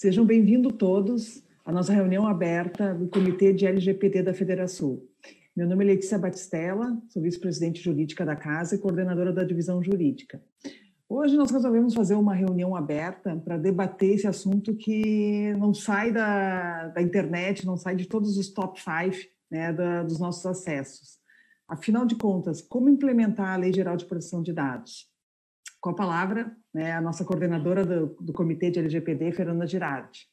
Sejam bem-vindos todos à nossa reunião aberta do Comitê de LGPD da Federação. Meu nome é Letícia Batistella, sou vice-presidente jurídica da Casa e coordenadora da divisão jurídica. Hoje nós resolvemos fazer uma reunião aberta para debater esse assunto que não sai da, da internet, não sai de todos os top five né, da, dos nossos acessos. Afinal de contas, como implementar a Lei Geral de Proteção de Dados? Com a palavra, né, a nossa coordenadora do, do Comitê de LGPD, Fernanda Girardi.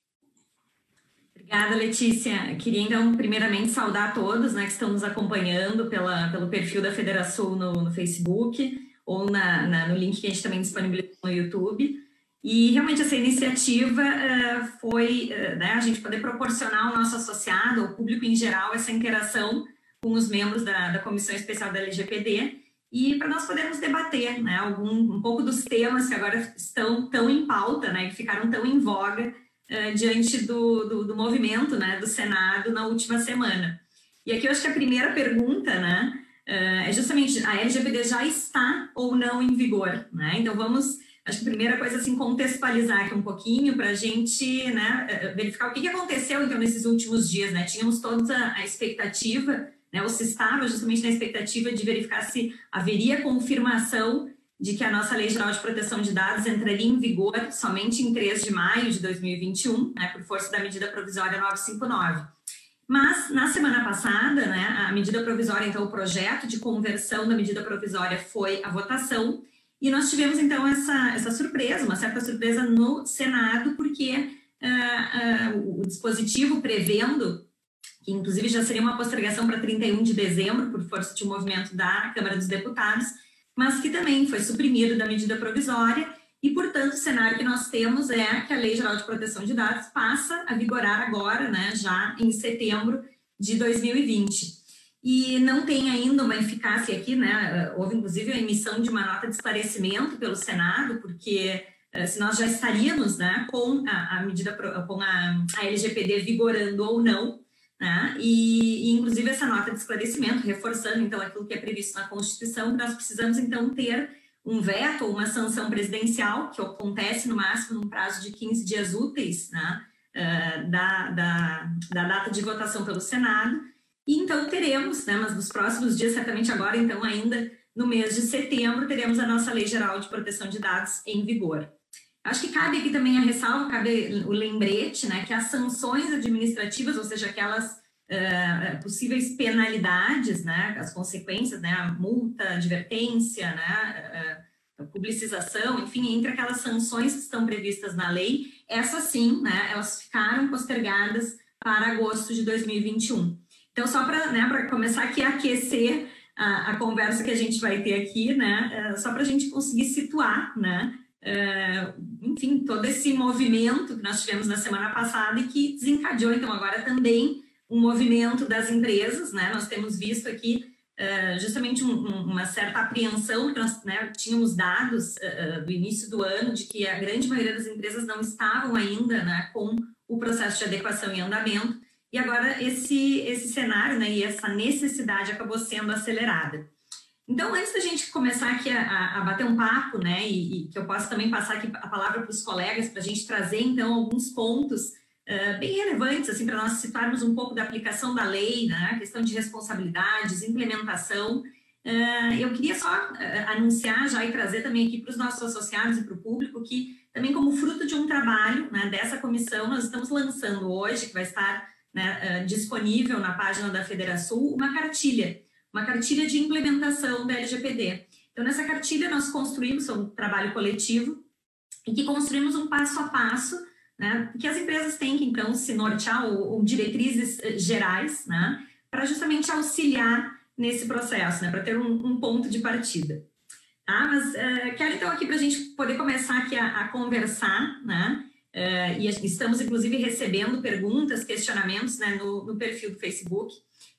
Obrigada, Letícia. Queria, então, primeiramente, saudar a todos né, que estão nos acompanhando pela, pelo perfil da Federação no, no Facebook ou na, na, no link que a gente também disponibilizou no YouTube. E realmente essa iniciativa uh, foi uh, né, a gente poder proporcionar ao nosso associado, ao público em geral, essa interação com os membros da, da Comissão Especial da LGPD e para nós podermos debater né, algum, um pouco dos temas que agora estão tão em pauta, né, que ficaram tão em voga uh, diante do, do, do, movimento né, do Senado na última semana. E aqui eu acho que a primeira pergunta né, uh, é justamente a LGPD já está ou não em vigor. Né? Então vamos, acho que a primeira coisa assim, contextualizar aqui um pouquinho para a gente né, eh, verificar o que, aconteceu então nesses últimos dias. Né? Tínhamos toda a expectativa né, ou se estava justamente na expectativa de verificar se haveria confirmação de que a nossa Lei Geral de Proteção de Dados entraria em vigor somente em 3 de maio de 2021, né, por força da medida provisória 959. Mas, na semana passada, né, a medida provisória, então, o projeto de conversão da medida provisória foi a votação, e nós tivemos, então, essa, essa surpresa, uma certa surpresa no Senado, porque uh, uh, o dispositivo prevendo que inclusive já seria uma postergação para 31 de dezembro, por força de um movimento da Câmara dos Deputados, mas que também foi suprimido da medida provisória, e, portanto, o cenário que nós temos é que a Lei Geral de Proteção de Dados passa a vigorar agora, né, já em setembro de 2020. E não tem ainda uma eficácia aqui, né? Houve, inclusive, a emissão de uma nota de esclarecimento pelo Senado, porque eh, se nós já estaríamos né, com a, a medida, com a, a LGPD vigorando ou não, né? E, e, inclusive, essa nota de esclarecimento, reforçando, então, aquilo que é previsto na Constituição, nós precisamos, então, ter um veto ou uma sanção presidencial, que acontece no máximo num prazo de 15 dias úteis, né? Uh, da, da, da data de votação pelo Senado, e então teremos, né, mas nos próximos dias, certamente agora, então, ainda no mês de setembro, teremos a nossa Lei Geral de Proteção de Dados em vigor. Acho que cabe aqui também a ressalva, cabe o lembrete, né, que as sanções administrativas, ou seja, aquelas uh, possíveis penalidades, né, as consequências, né, a multa, advertência, né, uh, publicização, enfim, entre aquelas sanções que estão previstas na lei, essas sim, né, elas ficaram postergadas para agosto de 2021. Então, só para né, começar aqui a aquecer a, a, conversa que a gente vai ter aqui, né, só para a gente conseguir situar, né, enfim, todo esse movimento que nós tivemos na semana passada e que desencadeou, então, agora também um movimento das empresas, né? Nós temos visto aqui uh, justamente um, um, uma certa apreensão, que nós né, tínhamos dados uh, do início do ano de que a grande maioria das empresas não estavam ainda né, com o processo de adequação em andamento, e agora esse, esse cenário né, e essa necessidade acabou sendo acelerada. Então, antes da gente começar aqui a, a bater um papo, né, e, e, que eu possa também passar aqui a palavra para os colegas, para a gente trazer, então, alguns pontos uh, bem relevantes, assim, para nós citarmos um pouco da aplicação da lei, né, questão de responsabilidades, implementação, uh, eu queria só uh, anunciar já e trazer também aqui para os nossos associados e para o público que, também como fruto de um trabalho né, dessa comissão, nós estamos lançando hoje, que vai estar né, disponível na página da Federação, uma cartilha, uma cartilha de implementação da LGPD. Então, nessa cartilha, nós construímos um trabalho coletivo e que construímos um passo a passo, né, que as empresas têm que, então, se nortear ou, ou diretrizes eh, gerais, né, para justamente auxiliar nesse processo, né, para ter um, um, ponto de partida. Tá? Mas uh, quero, então, aqui para a gente poder começar aqui a, a conversar, né, uh, e estamos, inclusive, recebendo perguntas, questionamentos, né, no, no perfil do Facebook.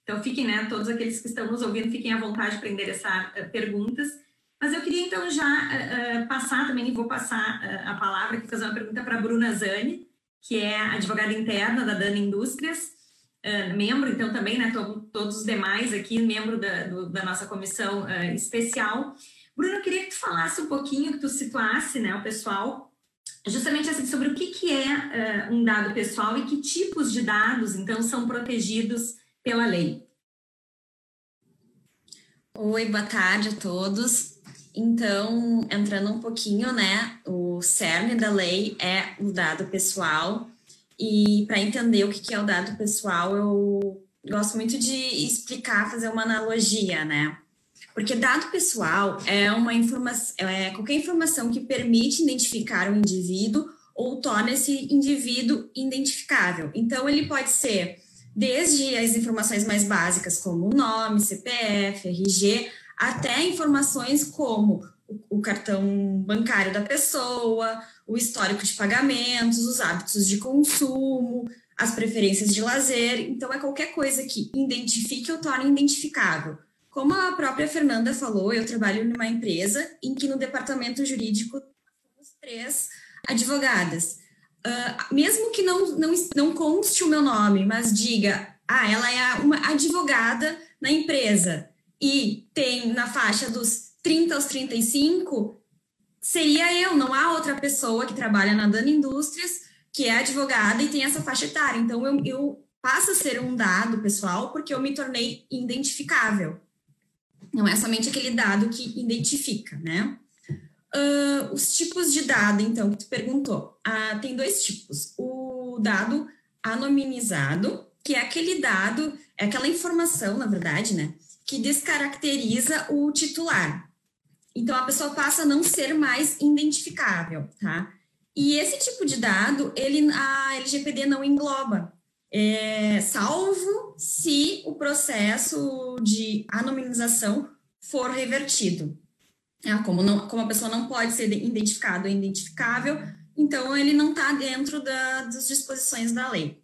Então, fiquem, né, todos aqueles que estão nos ouvindo, fiquem à vontade para endereçar uh, perguntas. Mas eu queria, então, já uh, passar também, vou passar uh, a palavra aqui, fazer uma pergunta para a Bruna Zani, que é advogada interna da Dana Indústrias, membro, então, também, né, to todos os demais aqui, membro da, do, da nossa comissão especial. Bruna, eu queria que tu falasse um pouquinho, que tu situasse, né, o pessoal, justamente assim, sobre o que, que é um dado pessoal e que tipos de dados, então, são protegidos pela lei. Oi, boa tarde a todos. Então, entrando um pouquinho, né, o cerne da lei é o dado pessoal. E para entender o que é o dado pessoal, eu gosto muito de explicar, fazer uma analogia, né? Porque dado pessoal é uma informação, é qualquer informação que permite identificar um indivíduo ou torna esse indivíduo identificável. Então, ele pode ser desde as informações mais básicas, como nome, CPF, RG, até informações como o cartão bancário da pessoa, o histórico de pagamentos, os hábitos de consumo, as preferências de lazer. Então, é qualquer coisa que identifique ou torne identificável. Como a própria Fernanda falou, eu trabalho numa empresa em que no departamento jurídico temos três advogadas. Uh, mesmo que não, não, não conste o meu nome, mas diga, ah, ela é uma advogada na empresa e tem na faixa dos 30 aos 35, seria eu, não há outra pessoa que trabalha na Dana Indústrias que é advogada e tem essa faixa etária. Então, eu, eu passo a ser um dado pessoal porque eu me tornei identificável. Não é somente aquele dado que identifica, né? Uh, os tipos de dado, então, que tu perguntou. Uh, tem dois tipos. O dado anonimizado, que é aquele dado, é aquela informação, na verdade, né? Que descaracteriza o titular. Então, a pessoa passa a não ser mais identificável, tá? E esse tipo de dado, ele, a LGPD não engloba é, salvo se o processo de anonimização for revertido. É, como, não, como a pessoa não pode ser identificado ou identificável, então ele não está dentro da, das disposições da lei.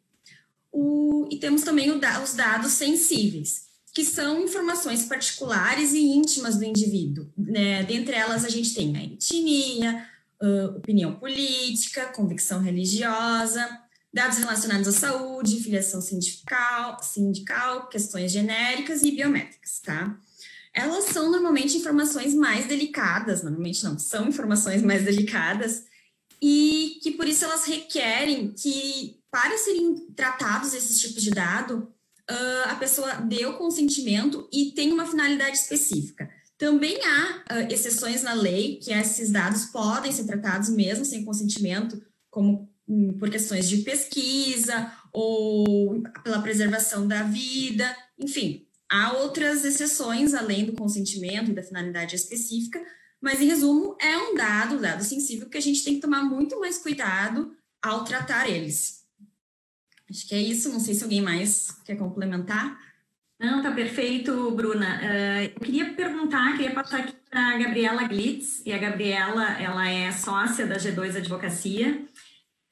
O, e temos também o, os dados sensíveis, que são informações particulares e íntimas do indivíduo. Né? Dentre elas, a gente tem a etnia, uh, opinião política, convicção religiosa, dados relacionados à saúde, filiação sindical, sindical, questões genéricas e biométricas, tá? Elas são normalmente informações mais delicadas, normalmente não, são informações mais delicadas e que por isso elas requerem que, para serem tratados esses tipos de dado, uh, a pessoa dê o consentimento e tem uma finalidade específica. Também há uh, exceções na lei que esses dados podem ser tratados mesmo sem consentimento, como Hum, por questões de pesquisa ou pela preservação da vida, enfim, há outras exceções além do consentimento e da finalidade específica, mas em resumo, é um dado, dado sensível, que a gente tem que tomar muito mais cuidado ao tratar eles. Acho que é isso, não sei se alguém mais quer complementar. Não, tá perfeito, Bruna. Uh, eu queria perguntar, queria passar aqui para a Gabriela Glitz, e a Gabriela, ela é sócia da G2 Advocacia,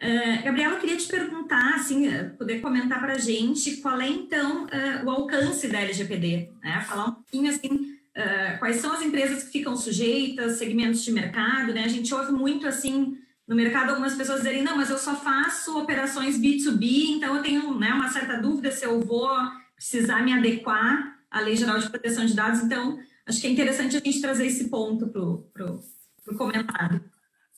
Uh, Gabriela, eu queria te perguntar, assim, eh, poder comentar para a gente qual é, então, uh, o alcance da LGPD, né? Falar um pouquinho, assim, uh, quais são as empresas que ficam sujeitas, segmentos de mercado, né? A gente ouve muito, assim, no mercado algumas pessoas dizerem, não, mas eu só faço operações B2B, então eu tenho né, uma certa dúvida se eu vou precisar me adequar à Lei Geral de Proteção de Dados, então acho que é interessante a gente trazer esse ponto para o comentário.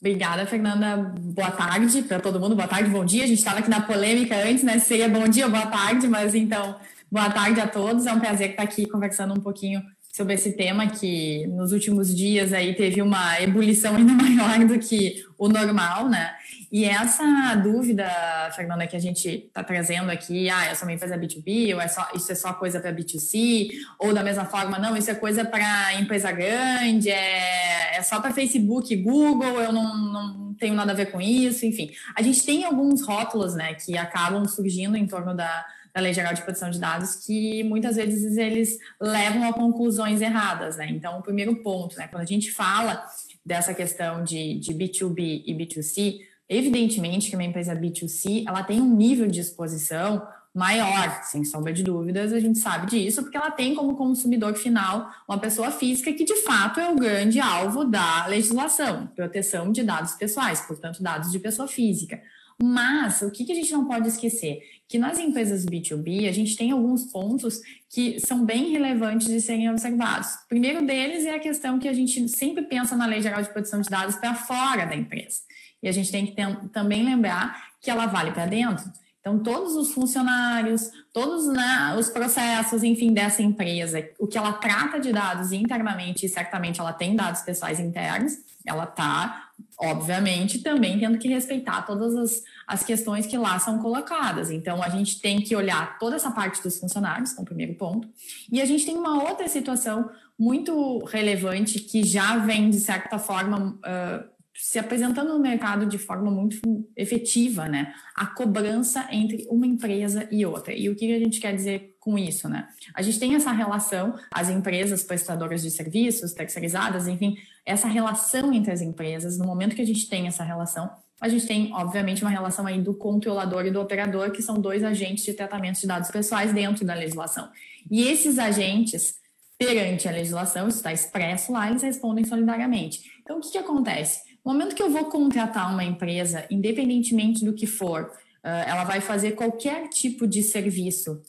Obrigada, Fernanda. Boa tarde para todo mundo. Boa tarde, bom dia. A gente estava aqui na polêmica antes, né? Seria bom dia ou boa tarde, mas então, boa tarde a todos. É um prazer estar aqui conversando um pouquinho sobre esse tema que nos últimos dias aí teve uma ebulição ainda maior do que o normal, né? E essa dúvida, Fernanda, que a gente está trazendo aqui, ah, é uma empresa B2B, ou é só, isso é só coisa para B2C, ou da mesma forma, não, isso é coisa para empresa grande, é, é só para Facebook, Google, eu não, não tenho nada a ver com isso, enfim. A gente tem alguns rótulos, né, que acabam surgindo em torno da, da Lei Geral de Proteção de Dados que muitas vezes eles levam a conclusões erradas, né? Então, o primeiro ponto, né, quando a gente fala dessa questão de, de B2B e B2C, Evidentemente que uma empresa B2C, ela tem um nível de exposição maior, sem sombra de dúvidas, a gente sabe disso, porque ela tem como consumidor final uma pessoa física que de fato é o grande alvo da legislação, proteção de dados pessoais, portanto, dados de pessoa física. Mas o que, a gente não pode esquecer? Que nas empresas B2B a gente tem alguns pontos que são bem relevantes de serem observados. O primeiro deles é a questão que a gente sempre pensa na Lei Geral de Proteção de Dados para fora da empresa. E a gente tem que também lembrar que ela vale para dentro. Então, todos os funcionários, todos né, os processos, enfim, dessa empresa, o que ela trata de dados internamente, e certamente ela tem dados pessoais internos, ela está, obviamente, também tendo que respeitar todas as, as questões que lá são colocadas. Então, a gente tem que olhar toda essa parte dos funcionários, é o primeiro ponto. E a gente tem uma outra situação muito relevante que já vem, de certa forma, uh, se apresentando no mercado de forma muito efetiva, né? A cobrança entre uma empresa e outra. E o que a gente quer dizer com isso, né? A gente tem essa relação, as empresas prestadoras de serviços, terceirizadas, enfim, essa relação entre as empresas, no momento que a gente tem essa relação, a gente tem, obviamente, uma relação aí do controlador e do operador, que são dois agentes de tratamento de dados pessoais dentro da legislação. E esses agentes, perante a legislação, isso está expresso lá, eles respondem solidariamente. Então, o que, que acontece? No momento que eu vou contratar uma empresa, independentemente do que for, ela vai fazer qualquer tipo de serviço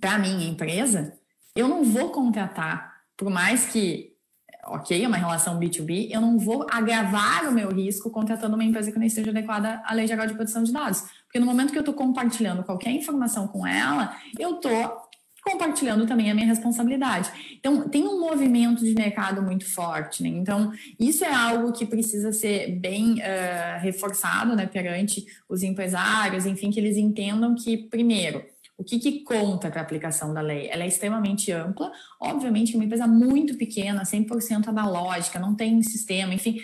para a minha empresa, eu não vou contratar, por mais que, ok, é uma relação B2B, eu não vou agravar o meu risco contratando uma empresa que não esteja adequada à Lei Geral de Proteção de Dados. Porque no momento que eu estou compartilhando qualquer informação com ela, eu estou compartilhando também a minha responsabilidade. Então, tem um movimento de mercado muito forte, né? Então, isso é algo que precisa ser bem uh, reforçado, né, perante os empresários, enfim, que eles entendam que, primeiro, o que, que conta para a aplicação da lei? Ela é extremamente ampla, obviamente, é uma empresa muito pequena, 100% analógica, não tem um sistema, enfim,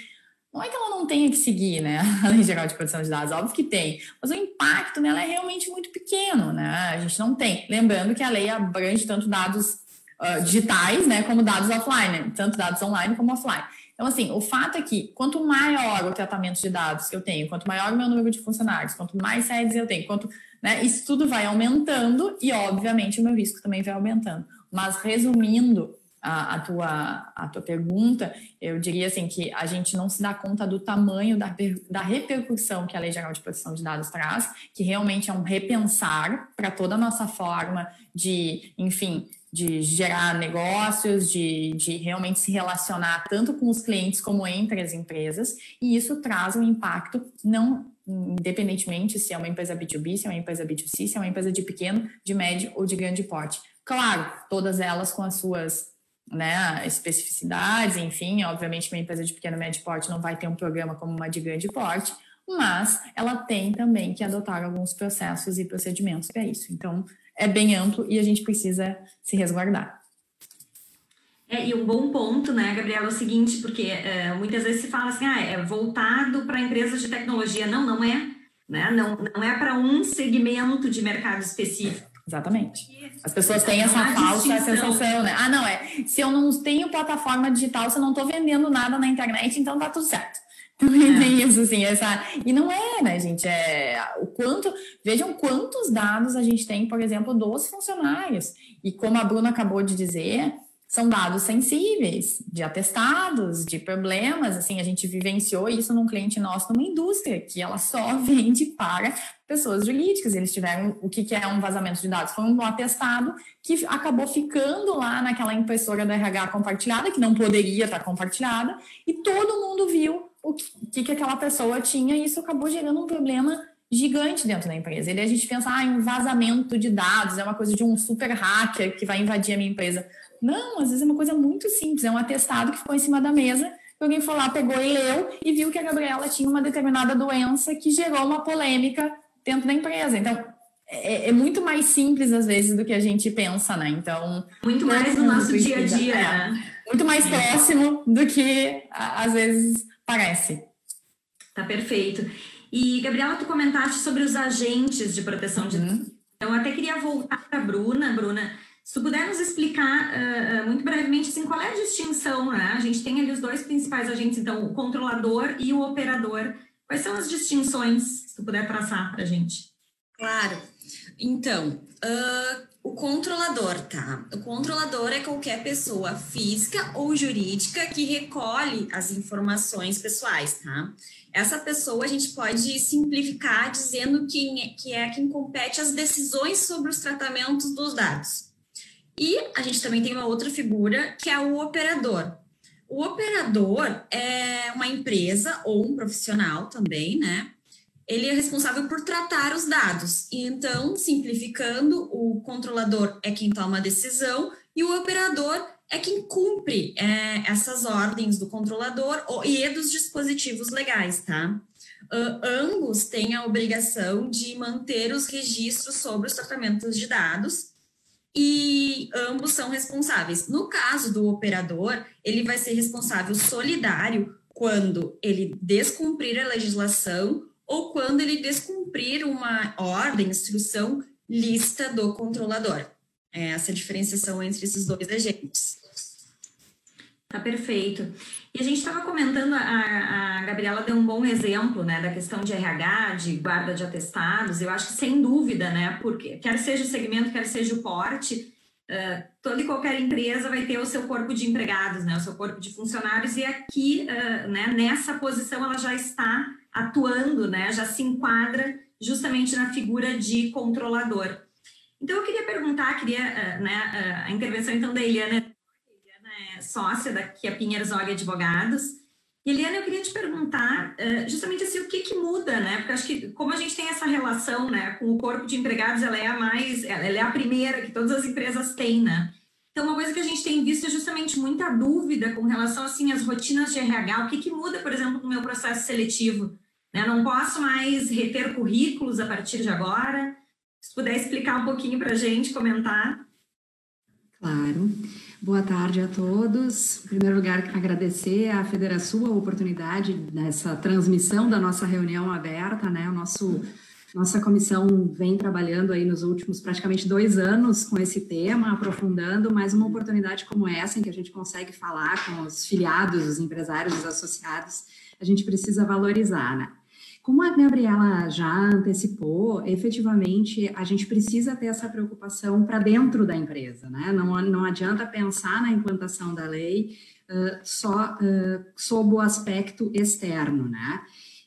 não é que ela não tenha que seguir, né, a Lei Geral de Proteção de Dados, óbvio que tem, mas o impacto nela é realmente muito pequeno, né, a gente não tem. Lembrando que a lei abrange tanto dados uh, digitais, né, como dados offline, né, tanto dados online como offline. Então, assim, o fato é que quanto maior o tratamento de dados que eu tenho, quanto maior o meu número de funcionários, quanto mais sedes eu tenho, quanto, né, isso tudo vai aumentando e, obviamente, o meu risco também vai aumentando. Mas, resumindo, a, a, tua, a tua pergunta, eu diria assim que a gente não se dá conta do tamanho da, da repercussão que a Lei Geral de Proteção de Dados traz, que realmente é um repensar para toda a nossa forma de, enfim, de gerar negócios, de, de realmente se relacionar tanto com os clientes como entre as empresas, e isso traz um impacto não independentemente se é uma empresa B2B, se é uma empresa B2C, se é uma empresa de pequeno, de médio ou de grande porte. Claro, todas elas com as suas né, especificidades, enfim, obviamente uma empresa de pequeno e médio porte não vai ter um programa como uma de grande porte, mas ela tem também que adotar alguns processos e procedimentos para isso. Então, é bem amplo e a gente precisa se resguardar. É, e um bom ponto, né, Gabriela, é o seguinte, porque é, muitas vezes se fala assim, ah, é voltado para empresas de tecnologia. Não, não é. Né? Não, não é para um segmento de mercado específico. Exatamente. As pessoas têm essa falsa sensação, né? Ah, não, é. Se eu não tenho plataforma digital, se eu não estou vendendo nada na internet, então tá tudo certo. Também é. tem isso, assim, essa. E não é, né, gente? É o quanto. Vejam quantos dados a gente tem, por exemplo, dos funcionários. E como a Bruna acabou de dizer, são dados sensíveis, de atestados, de problemas. Assim, a gente vivenciou isso num cliente nosso numa indústria, que ela só vende para pessoas jurídicas. Eles tiveram o que, é um vazamento de dados? Foi um atestado que acabou ficando lá naquela impressora da RH compartilhada, que não poderia estar compartilhada, e todo mundo viu o que, que aquela pessoa tinha, e isso acabou gerando um problema gigante dentro da empresa. E a gente pensa, ah, um vazamento de dados é uma coisa de um super hacker que vai invadir a minha empresa. Não, às vezes é uma coisa muito simples, é um atestado que ficou em cima da mesa, que alguém foi lá, pegou e leu e viu que a Gabriela tinha uma determinada doença que gerou uma polêmica dentro da empresa. Então, é, é, muito mais simples às vezes do que a gente pensa, né? Então. Muito mais no nosso dia a dia, é, né? Muito mais próximo do que às vezes parece. Tá perfeito. E, Gabriela, tu comentaste sobre os agentes de proteção de uhum. Então, eu até queria voltar para a Bruna. Bruna, se tu puder nos explicar uh, muito brevemente assim, qual é a distinção, né? A gente tem ali os dois principais agentes, então, o controlador e o operador. Quais são as distinções, se tu puder traçar para a gente? Claro. Então, uh, o controlador, tá? O controlador é qualquer pessoa física ou jurídica que recolhe as informações pessoais, tá? Essa pessoa a gente pode simplificar dizendo que, é, que é quem compete as decisões sobre os tratamentos dos dados. E a gente também tem uma outra figura que é o operador. O operador é uma empresa ou um profissional também, né? Ele é responsável por tratar os dados. Então, simplificando, o controlador é quem toma a decisão e o operador é quem cumpre é, essas ordens do controlador e dos dispositivos legais, tá? Uh, ambos têm a obrigação de manter os registros sobre os tratamentos de dados e ambos são responsáveis. No caso do operador, ele vai ser responsável solidário quando ele descumprir a legislação ou quando ele descumprir uma ordem, instrução, lista do controlador. É essa diferenciação entre esses dois agentes. Tá perfeito. E a gente estava comentando, a, a Gabriela deu um bom exemplo, né, da questão de RH, de guarda de atestados. Eu acho que sem dúvida, né, porque quer seja o segmento, quer seja o porte, uh, toda e qualquer empresa vai ter o seu corpo de empregados, né, o seu corpo de funcionários. E aqui, uh, né, nessa posição, ela já está atuando, né, já se enquadra justamente na figura de controlador. Então, eu queria perguntar, queria, uh, né, a intervenção então da Eliana sócia da que é Pinheiros Olha Advogados. Eliana, eu queria te perguntar uh, justamente assim, o que, que muda, né? Porque acho que como a gente tem essa relação né, com o corpo de empregados, ela é a mais, ela é a primeira que todas as empresas têm, né? Então, uma coisa que a gente tem visto é justamente muita dúvida com relação assim às rotinas de RH. O que, que muda, por exemplo, no meu processo seletivo? Né? Não posso mais reter currículos a partir de agora. Se puder explicar um pouquinho para a gente, comentar. Claro. Boa tarde a todos. Em primeiro lugar, agradecer à Federação a oportunidade dessa transmissão da nossa reunião aberta, né? O nosso nossa comissão vem trabalhando aí nos últimos praticamente dois anos com esse tema, aprofundando, mas uma oportunidade como essa, em que a gente consegue falar com os filiados, os empresários, os associados, a gente precisa valorizar, né? Como a Gabriela já antecipou, efetivamente a gente precisa ter essa preocupação para dentro da empresa, né? Não, não adianta pensar na implantação da lei uh, só uh, sob o aspecto externo, né?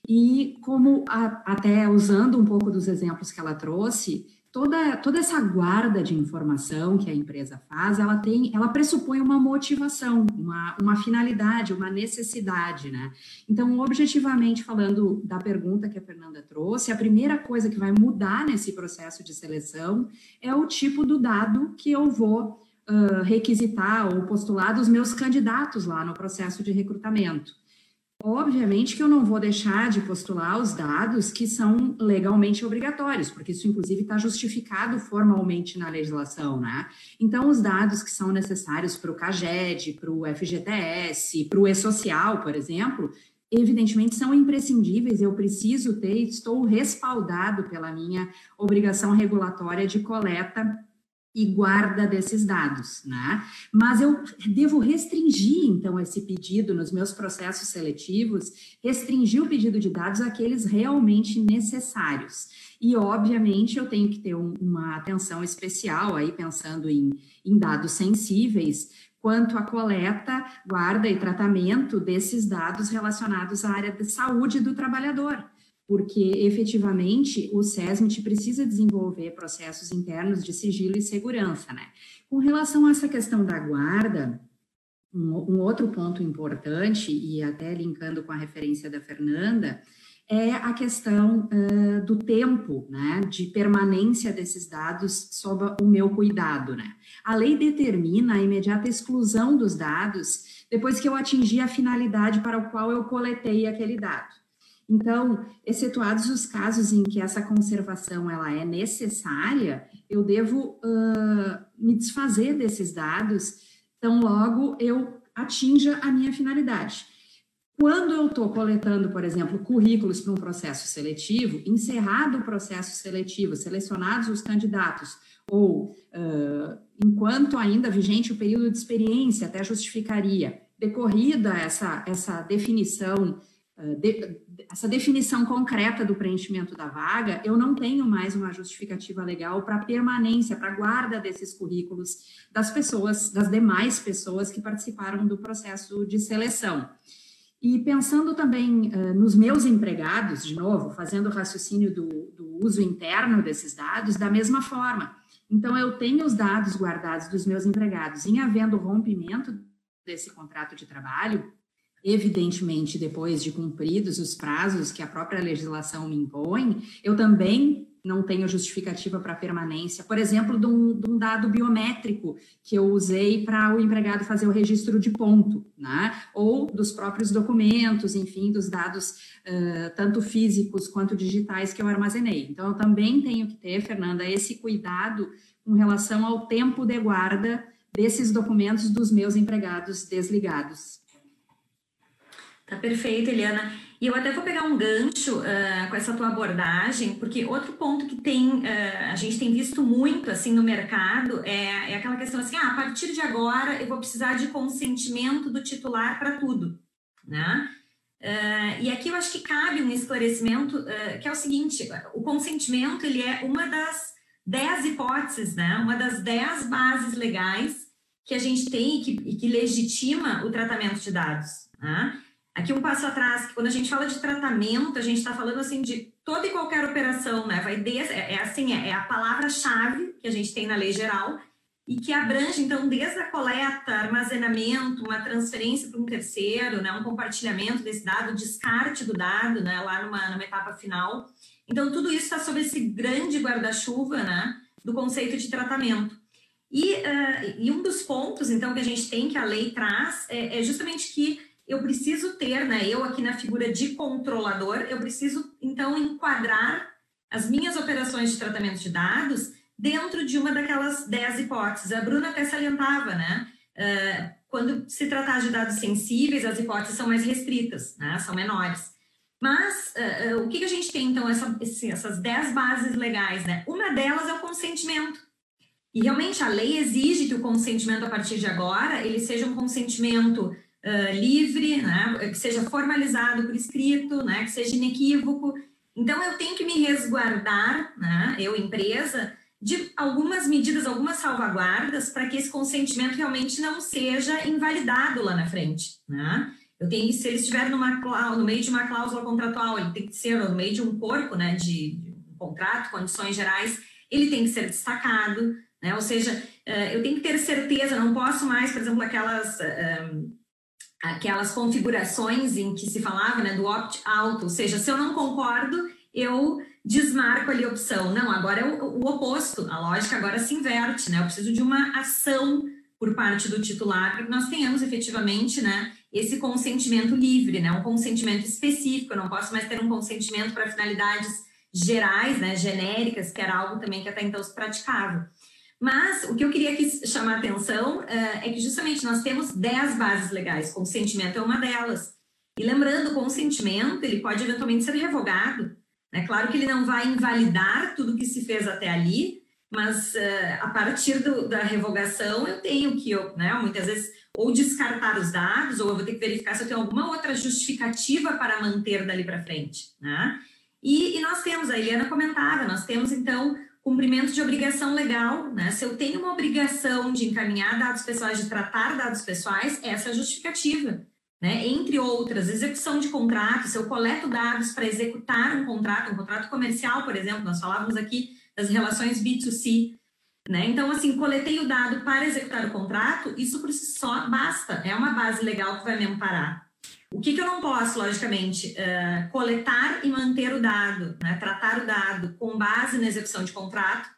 E como a, até usando um pouco dos exemplos que ela trouxe, toda, toda essa guarda de informação que a empresa faz, ela tem, ela pressupõe uma motivação, uma, uma finalidade, uma necessidade, né? Então, objetivamente falando da pergunta que a Fernanda trouxe, a primeira coisa que vai mudar nesse processo de seleção é o tipo do dado que eu vou uh, requisitar ou postular dos meus candidatos lá no processo de recrutamento. Obviamente que eu não vou deixar de postular os dados que são legalmente obrigatórios, porque isso, inclusive, está justificado formalmente na legislação, né? Então, os dados que são necessários para o CAGED, para o FGTS, para o E-Social, por exemplo, evidentemente são imprescindíveis, eu preciso ter, estou respaldado pela minha obrigação regulatória de coleta e guarda desses dados, né? Mas eu devo restringir, então, esse pedido nos meus processos seletivos, restringir o pedido de dados àqueles realmente necessários. E, obviamente, eu tenho que ter um, uma atenção especial aí, pensando em, em dados sensíveis, quanto à coleta, guarda e tratamento desses dados relacionados à área de saúde do trabalhador porque efetivamente o SESMIT precisa desenvolver processos internos de sigilo e segurança, né? Com relação a essa questão da guarda, um, um outro ponto importante, e até linkando com a referência da Fernanda, é a questão uh, do tempo, né, de permanência desses dados sob o meu cuidado, né. A lei determina a imediata exclusão dos dados depois que eu atingir a finalidade para o qual eu coletei aquele dado. Então, excetuados os casos em que essa conservação ela é necessária, eu devo uh, me desfazer desses dados, tão logo eu atinja a minha finalidade. Quando eu estou coletando, por exemplo, currículos para um processo seletivo, encerrado o processo seletivo, selecionados os candidatos, ou uh, enquanto ainda vigente o período de experiência, até justificaria, decorrida essa, essa definição de, essa definição concreta do preenchimento da vaga, eu não tenho mais uma justificativa legal para permanência, para guarda desses currículos das pessoas, das demais pessoas que participaram do processo de seleção. E pensando também uh, nos meus empregados, de novo, fazendo o raciocínio do, do uso interno desses dados, da mesma forma. Então, eu tenho os dados guardados dos meus empregados, em havendo rompimento desse contrato de trabalho, evidentemente, depois de cumpridos os prazos que a própria legislação me impõe, eu também não tenho justificativa para permanência, por exemplo, de um, de um, dado biométrico que eu usei para o empregado fazer o registro de ponto, né? ou dos próprios documentos, enfim, dos dados uh, tanto físicos quanto digitais que eu armazenei. Então, eu também tenho que ter, Fernanda, esse cuidado com relação ao tempo de guarda desses documentos dos meus empregados desligados. Tá perfeito, Eliana. E eu até vou pegar um gancho uh, com essa tua abordagem, porque outro ponto que tem, uh, a gente tem visto muito assim no mercado é, é aquela questão assim, ah, a partir de agora eu vou precisar de consentimento do titular para tudo, né? Uh, e aqui eu acho que cabe um esclarecimento que é o seguinte, o consentimento ele é uma das dez hipóteses, né? Uma das dez bases legais que a gente tem e que, e que legitima o tratamento de dados, né? Aqui um passo atrás, que quando a gente fala de tratamento, a gente está falando assim de toda e qualquer operação, né? Vai desde, é, é assim, é, é a palavra-chave que a gente tem na lei geral e que abrange, então, desde a coleta, armazenamento, uma transferência para um terceiro, né? Um compartilhamento desse dado, descarte do dado, né? Lá numa, numa etapa final. Então, tudo isso está sob esse grande guarda-chuva, né? Do conceito de tratamento. E, uh, e um dos pontos, então, que a gente tem, que a lei traz, é, é justamente que eu preciso ter, né, eu aqui na figura de controlador, eu preciso então enquadrar as minhas operações de tratamento de dados dentro de uma daquelas 10 hipóteses. A Bruna até salientava, né? Uh, quando se tratar de dados sensíveis, as hipóteses são mais restritas, né? São menores. Mas uh, uh, o que, que, a gente tem, então, essa, essas 10 bases legais, né? Uma delas é o consentimento. E realmente a lei exige que o consentimento, a partir de agora, ele seja um consentimento uh, livre, né, que seja formalizado por escrito, né, que seja inequívoco. Então, eu tenho que me resguardar, né, eu, empresa, de algumas medidas, algumas salvaguardas para que esse consentimento realmente não seja invalidado lá na frente. Né? Eu tenho, se ele estiver numa, no meio de uma cláusula contratual, ele tem que ser no meio de um corpo né, de, de um contrato, condições gerais, ele tem que ser destacado, né? ou seja, eu tenho que ter certeza, não posso mais, por exemplo, aquelas aquelas configurações em que se falava né, do opt-out, ou seja, se eu não concordo, eu desmarco ali a opção. Não, agora é o, o, oposto, a lógica agora se inverte, né? Eu preciso de uma ação por parte do titular para que nós tenhamos efetivamente né, esse consentimento livre, né, um consentimento específico. Eu não posso mais ter um consentimento para finalidades gerais, né, genéricas, que era algo também que até então se praticava. Mas o que eu queria aqui chamar a atenção uh, é que justamente nós temos 10 bases legais, consentimento é uma delas. E lembrando, o consentimento ele pode eventualmente ser revogado. É né? claro que ele não vai invalidar tudo que se fez até ali, mas uh, a partir do, da revogação eu tenho que, eu, né, muitas vezes, ou descartar os dados, ou eu vou ter que verificar se eu tenho alguma outra justificativa para manter dali para frente. Né? E, e nós temos, a Eliana comentava, nós temos então cumprimento de obrigação legal, né? Se eu tenho uma obrigação de encaminhar dados pessoais, de tratar dados pessoais, essa é a justificativa, né? Entre outras, execução de contrato, se eu coleto dados para executar um contrato, um contrato comercial, por exemplo, nós falávamos aqui das relações B2C, né? Então, assim, coletei o dado para executar o contrato, isso por si só basta, é uma base legal que vai me amparar. O que, que eu não posso, logicamente, uh, coletar e manter o dado, né? tratar o dado com base na execução de contrato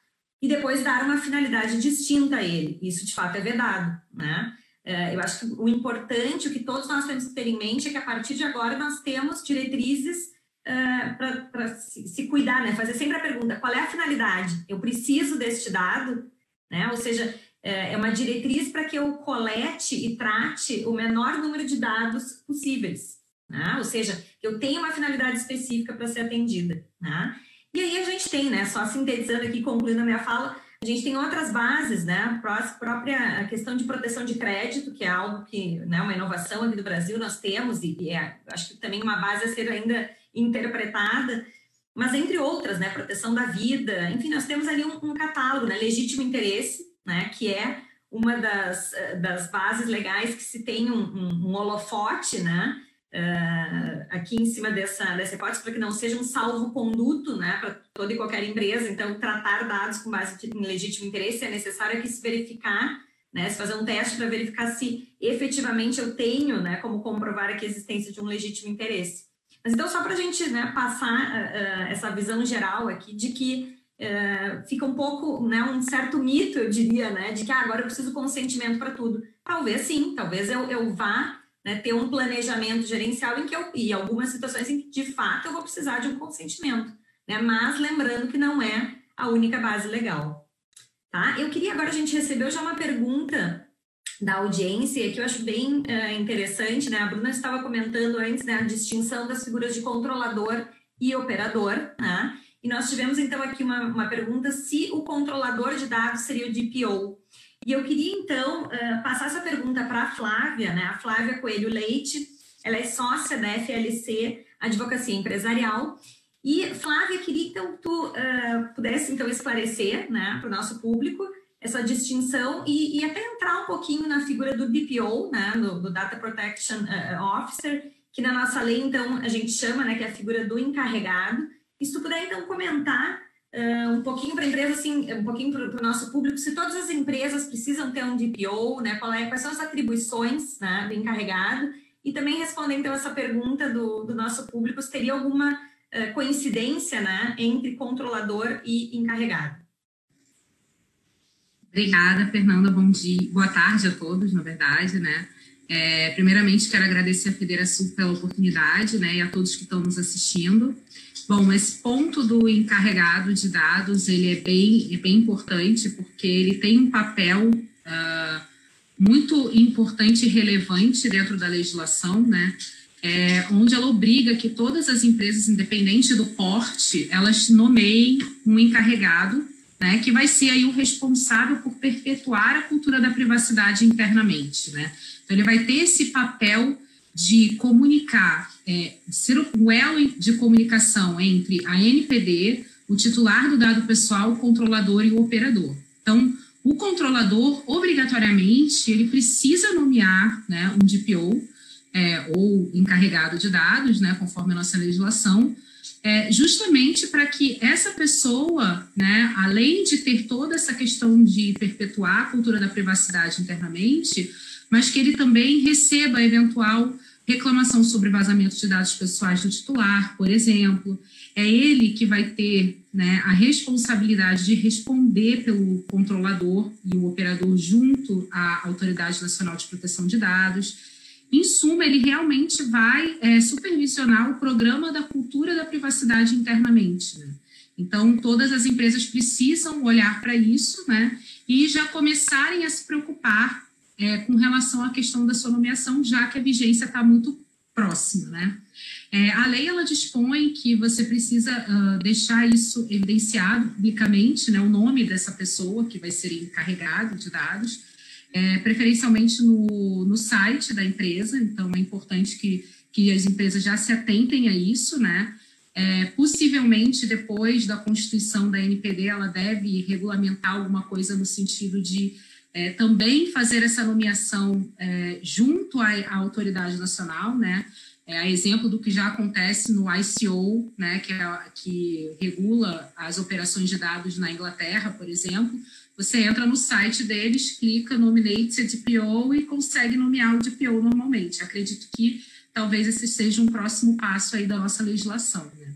e depois dar uma finalidade distinta a ele. Isso, de fato, é vedado. Né? Uh, eu acho que o importante, o que todos nós temos que ter em mente é que a partir de agora nós temos diretrizes uh, para se, se, cuidar, né? fazer sempre a pergunta: qual é a finalidade? Eu preciso deste dado? Né? Ou seja, é, é uma diretriz para que eu colete e trate o menor número de dados possíveis. Né? Ou seja, eu tenho uma finalidade específica para ser atendida. Né? E aí a gente tem, né, só sintetizando aqui, concluindo a minha fala, a gente tem outras bases, né? A própria questão de proteção de crédito, que é algo que, né, uma inovação aqui do Brasil nós temos, e, é, acho que também uma base a ser ainda interpretada, mas entre outras, né? Proteção da vida, enfim, nós temos ali um, um catálogo, né? Legítimo interesse, né, que é uma das, eh, das bases legais que se tem um, um, um holofote, né, uh, aqui em cima dessa, dessa hipótese, para que não seja um salvo-conduto, né, para toda e qualquer empresa. Então, tratar dados com base em legítimo interesse é necessário que se verificar né? Se fazer um teste para verificar se efetivamente eu tenho, né, como comprovar aqui a existência de um legítimo interesse. Mas então, só para a gente né, passar uh, essa visão geral aqui de que uh, fica um pouco, né, um certo mito, eu diria, né, de que ah, agora eu preciso consentimento para tudo. Talvez sim, talvez eu, eu vá né, ter um planejamento gerencial em que eu, e algumas situações em que, de fato, eu vou precisar de um consentimento, né, mas lembrando que não é a única base legal. Tá? Eu queria agora, a gente recebeu já uma pergunta da audiência que eu acho bem uh, interessante, né? A Bruna estava comentando antes né, a distinção das figuras de controlador e operador, né? E nós tivemos então aqui uma, uma pergunta se o controlador de dados seria o DPO. E eu queria então uh, passar essa pergunta para a Flávia, né? A Flávia Coelho Leite, ela é sócia da FLC Advocacia Empresarial e, Flávia, queria então que tu uh, pudesse então esclarecer né, para o nosso público essa distinção e, e, até entrar um pouquinho na figura do DPO, né, do, do Data Protection uh, Officer, que na nossa lei, então, a gente chama, né, que é a figura do encarregado. E se tu puder, então, comentar uh, um pouquinho para a empresa, assim, um pouquinho para o nosso público, se todas as empresas precisam ter um DPO, né, é, quais são as atribuições né, do encarregado, e também responder, então, essa pergunta do, do nosso público, se teria alguma uh, coincidência, né, entre controlador e encarregado. Obrigada, Fernanda. Bom dia, boa tarde a todos, na verdade, né? É, primeiramente, quero agradecer a Federação pela oportunidade, né, e a todos que estão nos assistindo. Bom, esse ponto do encarregado de dados, ele é bem, é bem importante, porque ele tem um papel uh, muito importante e relevante dentro da legislação, né, é, onde ela obriga que todas as empresas, independente do porte, elas nomeiem um encarregado né, que vai ser aí o responsável por perpetuar a cultura da privacidade internamente, né? Então ele vai ter esse papel de comunicar, é, ser o elo de comunicação entre a NPD, o titular do dado pessoal, o controlador e o operador. Então, o controlador, obrigatoriamente, ele precisa nomear né, um DPO é, ou encarregado de dados, né, conforme a nossa legislação, é, justamente para que essa pessoa, né, além de ter toda essa questão de perpetuar a cultura da privacidade internamente, mas que ele também receba eventual reclamação sobre vazamento de dados pessoais do titular, por exemplo. É ele que vai ter né, a responsabilidade de responder pelo controlador e o operador junto à Autoridade Nacional de Proteção de Dados em suma, ele realmente vai é, supervisionar o programa da cultura da privacidade internamente. Né? Então, todas as empresas precisam olhar para isso né, e já começarem a se preocupar é, com relação à questão da sua nomeação, já que a vigência está muito próxima. Né? É, a lei ela dispõe que você precisa uh, deixar isso evidenciado publicamente, né, o nome dessa pessoa que vai ser encarregado de dados, é, preferencialmente no, no site da empresa, então é importante que, que as empresas já se atentem a isso, né? É, possivelmente, depois da constituição da NPD, ela deve regulamentar alguma coisa no sentido de é, também fazer essa nomeação é, junto à, à, autoridade nacional, né? É, a exemplo do que já acontece no ICO, né, que, é, que regula as operações de dados na Inglaterra, por exemplo, você entra no site deles, clica Nominate a DPO e consegue nomear o DPO normalmente. Acredito que talvez esse seja um próximo passo aí da nossa legislação. Né?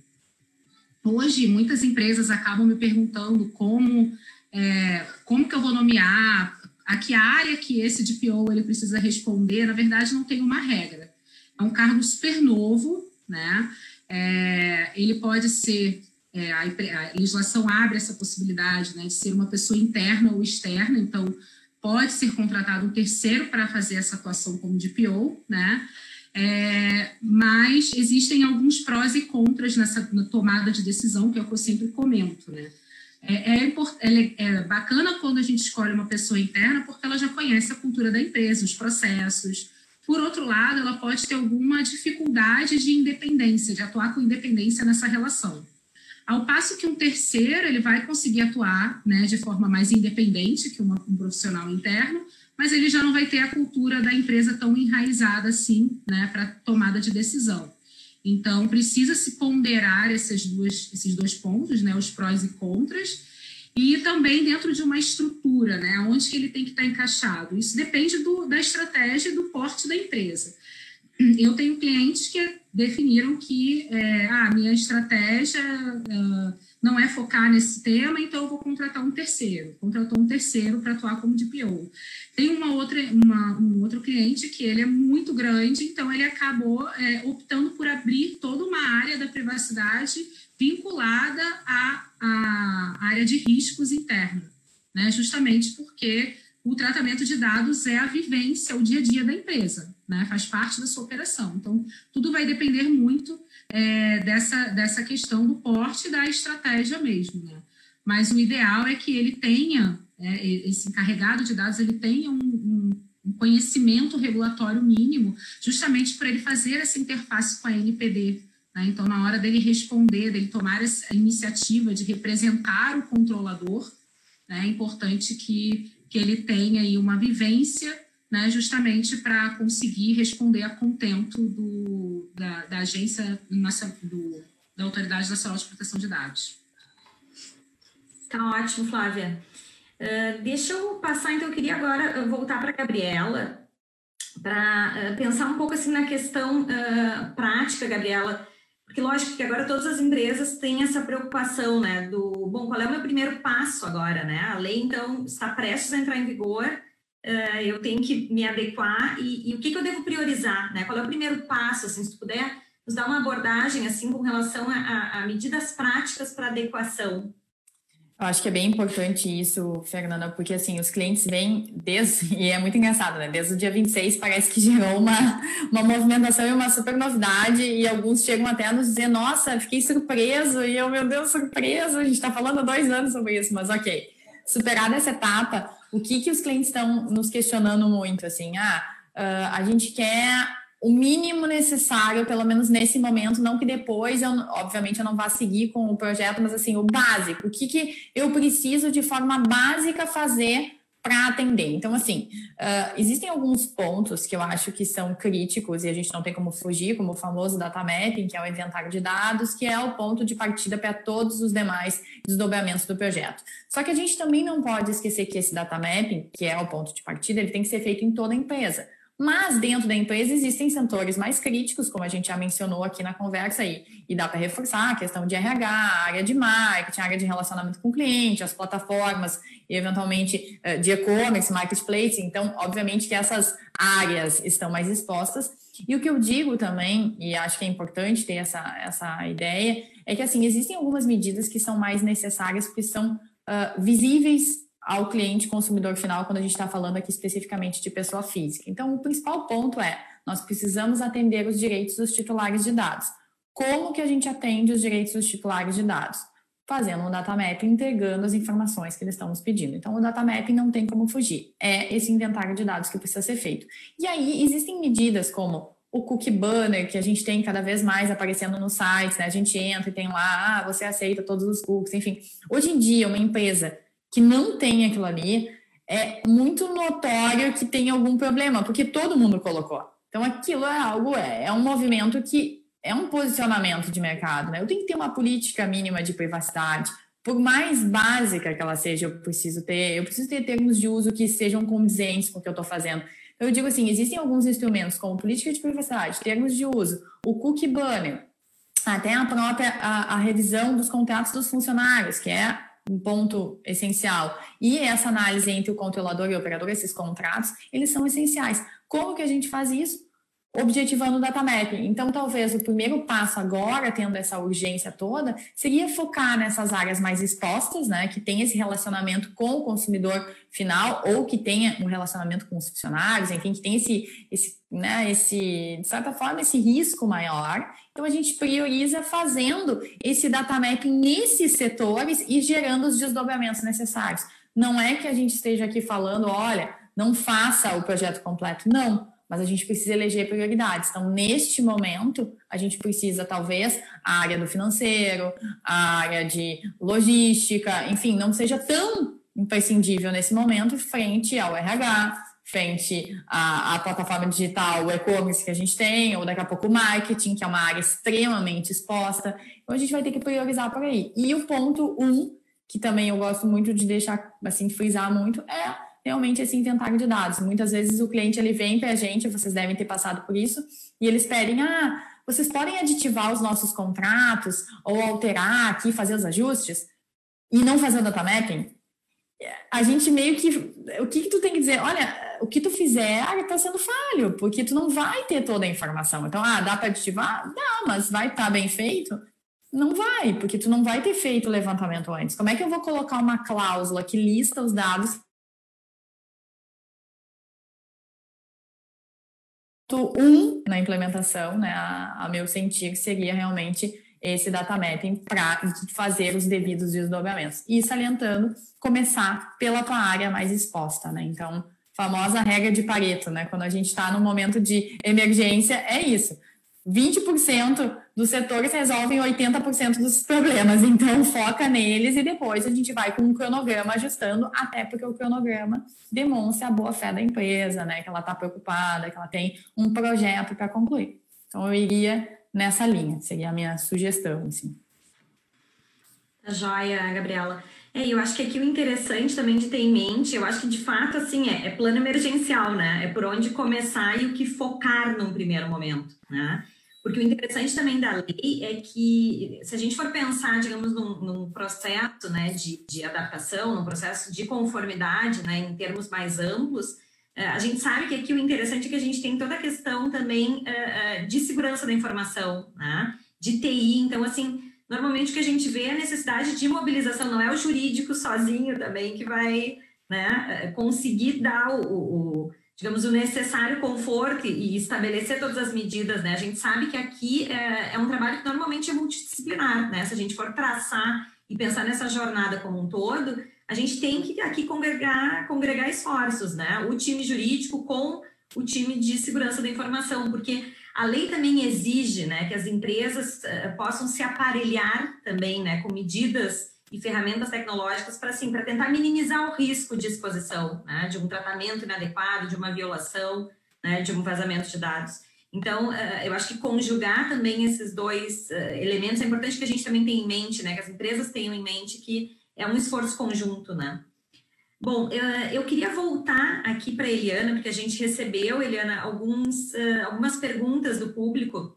Hoje, muitas empresas acabam me perguntando como, é, como que eu vou nomear, a que área que esse DPO ele precisa responder. Na verdade, não tem uma regra. É um cargo super novo, né? É, ele pode ser é, a, a, legislação abre essa possibilidade né, de ser uma pessoa interna ou externa, então pode ser contratado um terceiro para fazer essa atuação como DPO, né? É, mas existem alguns prós e contras nessa tomada de decisão, que é o que eu sempre comento, né? É, é, é, bacana quando a gente escolhe uma pessoa interna, porque ela já conhece a cultura da empresa, os processos. Por outro lado, ela pode ter alguma dificuldade de independência, de atuar com independência nessa relação. Ao passo que um terceiro ele vai conseguir atuar né, de forma mais independente que uma, um profissional interno, mas ele já não vai ter a cultura da empresa tão enraizada assim né, para tomada de decisão. Então, precisa se ponderar esses, duas, esses dois pontos, né, os prós e contras. e também dentro de uma estrutura, né? Onde que ele tem que estar encaixado. Isso depende do, da estratégia e do porte da empresa. Eu tenho clientes que definiram que é, a ah, minha estratégia uh, não é focar nesse tema, então eu vou contratar um terceiro. Contratou um terceiro para atuar como DPO. Tem uma outra, uma, um outro cliente que ele é muito grande, então ele acabou é, optando por abrir toda uma área da privacidade vinculada à, à área de riscos interna, né? justamente porque o tratamento de dados é a vivência, o dia a dia da empresa, né? faz parte da sua operação. Então, tudo vai depender muito é, dessa, dessa questão do porte da estratégia mesmo. Né? Mas o ideal é que ele tenha, é, esse encarregado de dados, ele tenha um, um, conhecimento regulatório mínimo, justamente para ele fazer essa interface com a NPD. Né? Então, na hora dele responder, dele tomar essa iniciativa de representar o controlador, né? é importante que que ele tenha aí uma vivência, né, justamente para conseguir responder a contento do, da, da agência do, da Autoridade Nacional de Proteção de Dados. Tá ótimo, Flávia. Uh, deixa eu passar, então, eu queria agora voltar para a Gabriela, para uh, pensar um pouco assim na questão uh, prática, Gabriela, porque lógico que agora todas as empresas têm essa preocupação, né, do, bom, qual é o meu primeiro passo agora, né? A lei, então, está prestes a entrar em vigor, uh, eu tenho que me adequar e, e, o que, que eu devo priorizar, né? Qual é o primeiro passo, assim, se tu puder nos dar uma abordagem, assim, com relação a, a, a medidas práticas para adequação eu acho que é bem importante isso, Fernanda, porque assim, os clientes vêm desde, e é muito engraçado, né? Desde o dia 26 parece que gerou uma, uma movimentação e uma super novidade, e alguns chegam até a nos dizer, nossa, fiquei surpreso, e eu, meu Deus, surpreso, a gente está falando há dois anos sobre isso, mas ok. Superada essa etapa, o que, que os clientes estão nos questionando muito, assim, ah, uh, a gente quer o mínimo necessário, pelo menos nesse momento, não que depois, eu, obviamente, eu não vá seguir com o projeto, mas assim, o básico, o que, que eu preciso de forma básica fazer para atender. Então, assim, uh, existem alguns pontos que eu acho que são críticos e a gente não tem como fugir, como o famoso data mapping, que é o inventário de dados, que é o ponto de partida para todos os demais desdobramentos do projeto. Só que a gente também não pode esquecer que esse data mapping, que é o ponto de partida, ele tem que ser feito em toda a empresa. Mas dentro da empresa existem setores mais críticos, como a gente já mencionou aqui na conversa aí, e dá para reforçar a questão de RH, área de marketing, área de relacionamento com o cliente, as plataformas, e eventualmente eh, de e-commerce, marketplace. Então, obviamente que essas áreas estão mais expostas. E o que eu digo também, e acho que é importante ter essa, essa ideia, é que assim, existem algumas medidas que são mais necessárias, porque são uh, visíveis ao cliente consumidor final quando a gente está falando aqui especificamente de pessoa física. Então, o principal ponto é nós precisamos atender os direitos dos titulares de dados. Como que a gente atende os direitos dos titulares de dados? Fazendo um data mapping, entregando as informações que eles estão nos pedindo. Então, o data mapping não tem como fugir. É esse inventário de dados que precisa ser feito. E aí, existem medidas como o cookie banner, que a gente tem cada vez mais aparecendo nos sites, né? A gente entra e tem lá, ah, você aceita todos os cookies, enfim. Hoje em dia, uma empresa que não tem aquilo ali, é muito notório que tem algum problema, porque todo mundo colocou. Então aquilo é algo, é, é um movimento que é um posicionamento de mercado, né? Eu tenho que ter uma política mínima de privacidade, por mais básica que ela seja, eu preciso ter, eu preciso ter termos de uso que sejam condizentes com o que eu estou fazendo. Então, eu digo assim, existem alguns instrumentos como política de privacidade, termos de uso, o cookie banner, até a própria a, a revisão dos contratos dos funcionários, que é um ponto essencial. E essa análise entre o controlador e o operador, esses contratos, eles são essenciais. Como que a gente faz isso? Objetivando o data mapping. Então, talvez o primeiro passo agora, tendo essa urgência toda, seria focar nessas áreas mais expostas, né, que tem esse relacionamento com o consumidor final ou que tenha um relacionamento com os funcionários, enfim, que tem esse, esse, né, esse, de certa forma, esse risco maior então, a gente prioriza fazendo esse data mapping nesses setores e gerando os desdobramentos necessários. Não é que a gente esteja aqui falando, olha, não faça o projeto completo. Não, mas a gente precisa eleger prioridades. Então, neste momento, a gente precisa, talvez, a área do financeiro, a área de logística, enfim, não seja tão imprescindível nesse momento frente ao RH, frente à, à plataforma digital, o e-commerce que a gente tem, ou daqui a pouco o marketing, que é uma área extremamente exposta. Então a gente vai ter que priorizar por aí. E o ponto um, que também eu gosto muito de deixar, assim, frisar muito, é realmente esse inventário de dados. Muitas vezes o cliente ele vem para a gente, vocês devem ter passado por isso, e eles pedem, ah, vocês podem aditivar os nossos contratos ou alterar aqui, fazer os ajustes e não fazer o data mapping? A gente meio que, o que, que tu tem que dizer? Olha, o que tu fizer está sendo falho, porque tu não vai ter toda a informação. Então, ah, dá para aditivar? Dá, mas vai estar tá bem feito? Não vai, porque tu não vai ter feito o levantamento antes. Como é que eu vou colocar uma cláusula que lista os dados um na implementação, né, a, a, meu sentir, seria realmente esse data mapping para fazer os devidos desdobramentos. E salientando, começar pela tua área mais exposta, né? Então, famosa regra de Pareto, né? Quando a gente está no momento de emergência, é isso. 20% dos setores resolvem 80% dos problemas, então foca neles e depois a gente vai com um cronograma ajustando, até porque o cronograma demonstra a boa fé da empresa, né? Que ela está preocupada, que ela tem um projeto para concluir. Então eu iria nessa linha, seria a minha sugestão, assim. Tá joia, Gabriela. É, eu acho que aqui o interessante também de ter em mente, eu acho que de fato, assim, é, é plano emergencial, né? É por onde começar e o que focar num primeiro momento, né? Porque o interessante também da lei é que, se a gente for pensar, digamos, num, num processo né, de, de, adaptação, num processo de conformidade, né, em termos mais amplos, eh, a gente sabe que aqui o interessante é que a gente tem toda a questão também uh, uh, de segurança da informação, né, de TI. Então, assim, normalmente o que a gente vê é a necessidade de mobilização, não é o jurídico sozinho também que vai né, conseguir dar o, o digamos, o necessário conforto e estabelecer todas as medidas, né? A gente sabe que aqui é, é, um trabalho que normalmente é multidisciplinar, né? Se a gente for traçar e pensar nessa jornada como um todo, a gente tem que aqui congregar, congregar esforços, né? O time jurídico com o time de segurança da informação, porque a lei também exige, né, que as empresas uh, possam se aparelhar também, né, com medidas e ferramentas tecnológicas para assim, para tentar minimizar o risco de exposição, né, de um tratamento inadequado, de uma violação, né, de um vazamento de dados. Então, eu acho que conjugar também esses dois elementos é importante que a gente também tenha em mente, né, que as empresas tenham em mente que é um esforço conjunto, né. Bom, eu queria voltar aqui para a Eliana, porque a gente recebeu, Eliana, alguns, algumas perguntas do público,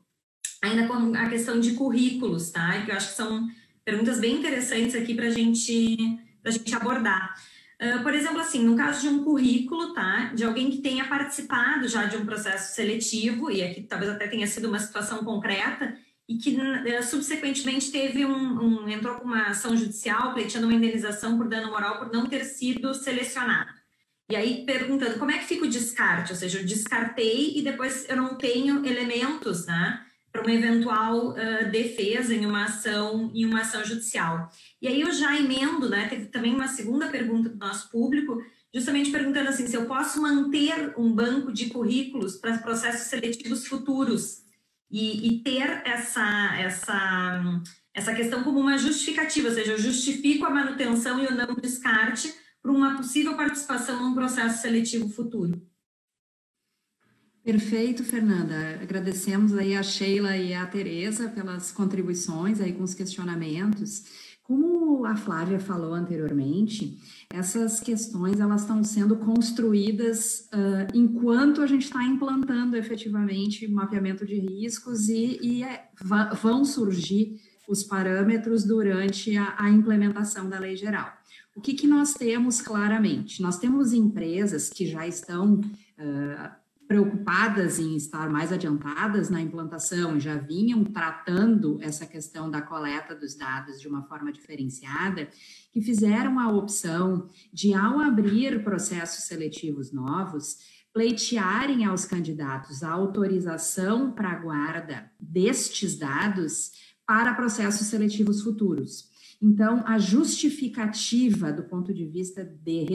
ainda com a questão de currículos, tá? Que eu acho que são perguntas bem interessantes aqui para gente, a gente abordar. Uh, por exemplo, assim, no caso de um currículo, tá? De alguém que tenha participado já de um processo seletivo, e aqui talvez até tenha sido uma situação concreta, e que uh, subsequentemente teve um, um, entrou com uma ação judicial pleiteando uma indenização por dano moral por não ter sido selecionado. E aí perguntando como é que fica o descarte, ou seja, eu descartei e depois eu não tenho elementos, né? Para uma eventual uh, defesa em uma ação em uma ação judicial. E aí eu já emendo, né? Teve também uma segunda pergunta do nosso público, justamente perguntando assim se eu posso manter um banco de currículos para processos seletivos futuros e, e ter essa essa essa questão como uma justificativa, ou seja, eu justifico a manutenção e o não descarte para uma possível participação num processo seletivo futuro. Perfeito, Fernanda. Agradecemos aí a Sheila e a Tereza pelas contribuições aí com os questionamentos. Como a Flávia falou anteriormente, essas questões elas estão sendo construídas uh, enquanto a gente está implantando efetivamente mapeamento de riscos e, e é, vão surgir os parâmetros durante a, a, implementação da lei geral. O que, que nós temos claramente? Nós temos empresas que já estão uh, preocupadas em estar mais adiantadas na implantação já vinham tratando essa questão da coleta dos dados de uma forma diferenciada, que fizeram a opção de, ao abrir processos seletivos novos, pleitearem aos candidatos a autorização para a guarda destes dados para processos seletivos futuros. Então, a justificativa do ponto de vista de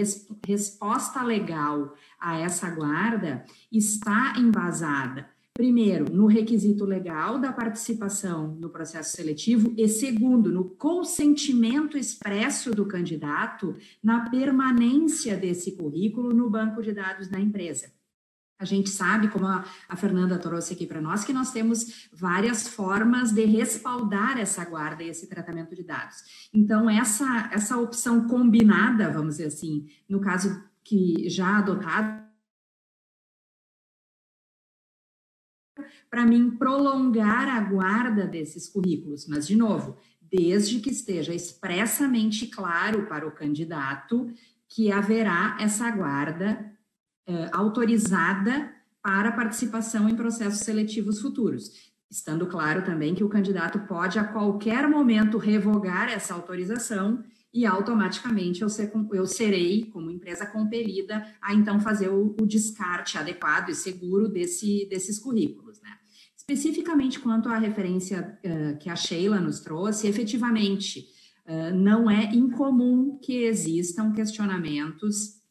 resposta legal a essa guarda está embasada, primeiro, no requisito legal da participação no processo seletivo, e segundo, no consentimento expresso do candidato na permanência desse currículo no banco de dados da empresa. A gente sabe, como a, Fernanda trouxe aqui para nós, que nós temos várias formas de respaldar essa guarda e esse tratamento de dados. Então, essa, essa opção combinada, vamos dizer assim, no caso que já adotado, para mim prolongar a guarda desses currículos, mas de novo, desde que esteja expressamente claro para o candidato que haverá essa guarda eh, autorizada para participação em processos seletivos futuros, estando claro também que o candidato pode a qualquer momento revogar essa autorização e automaticamente eu, ser, eu serei, como empresa compelida, a então fazer o, o descarte adequado e seguro desse, desses currículos. Né? Especificamente quanto à referência uh, que a Sheila nos trouxe, efetivamente, uh, não é incomum que existam questionamentos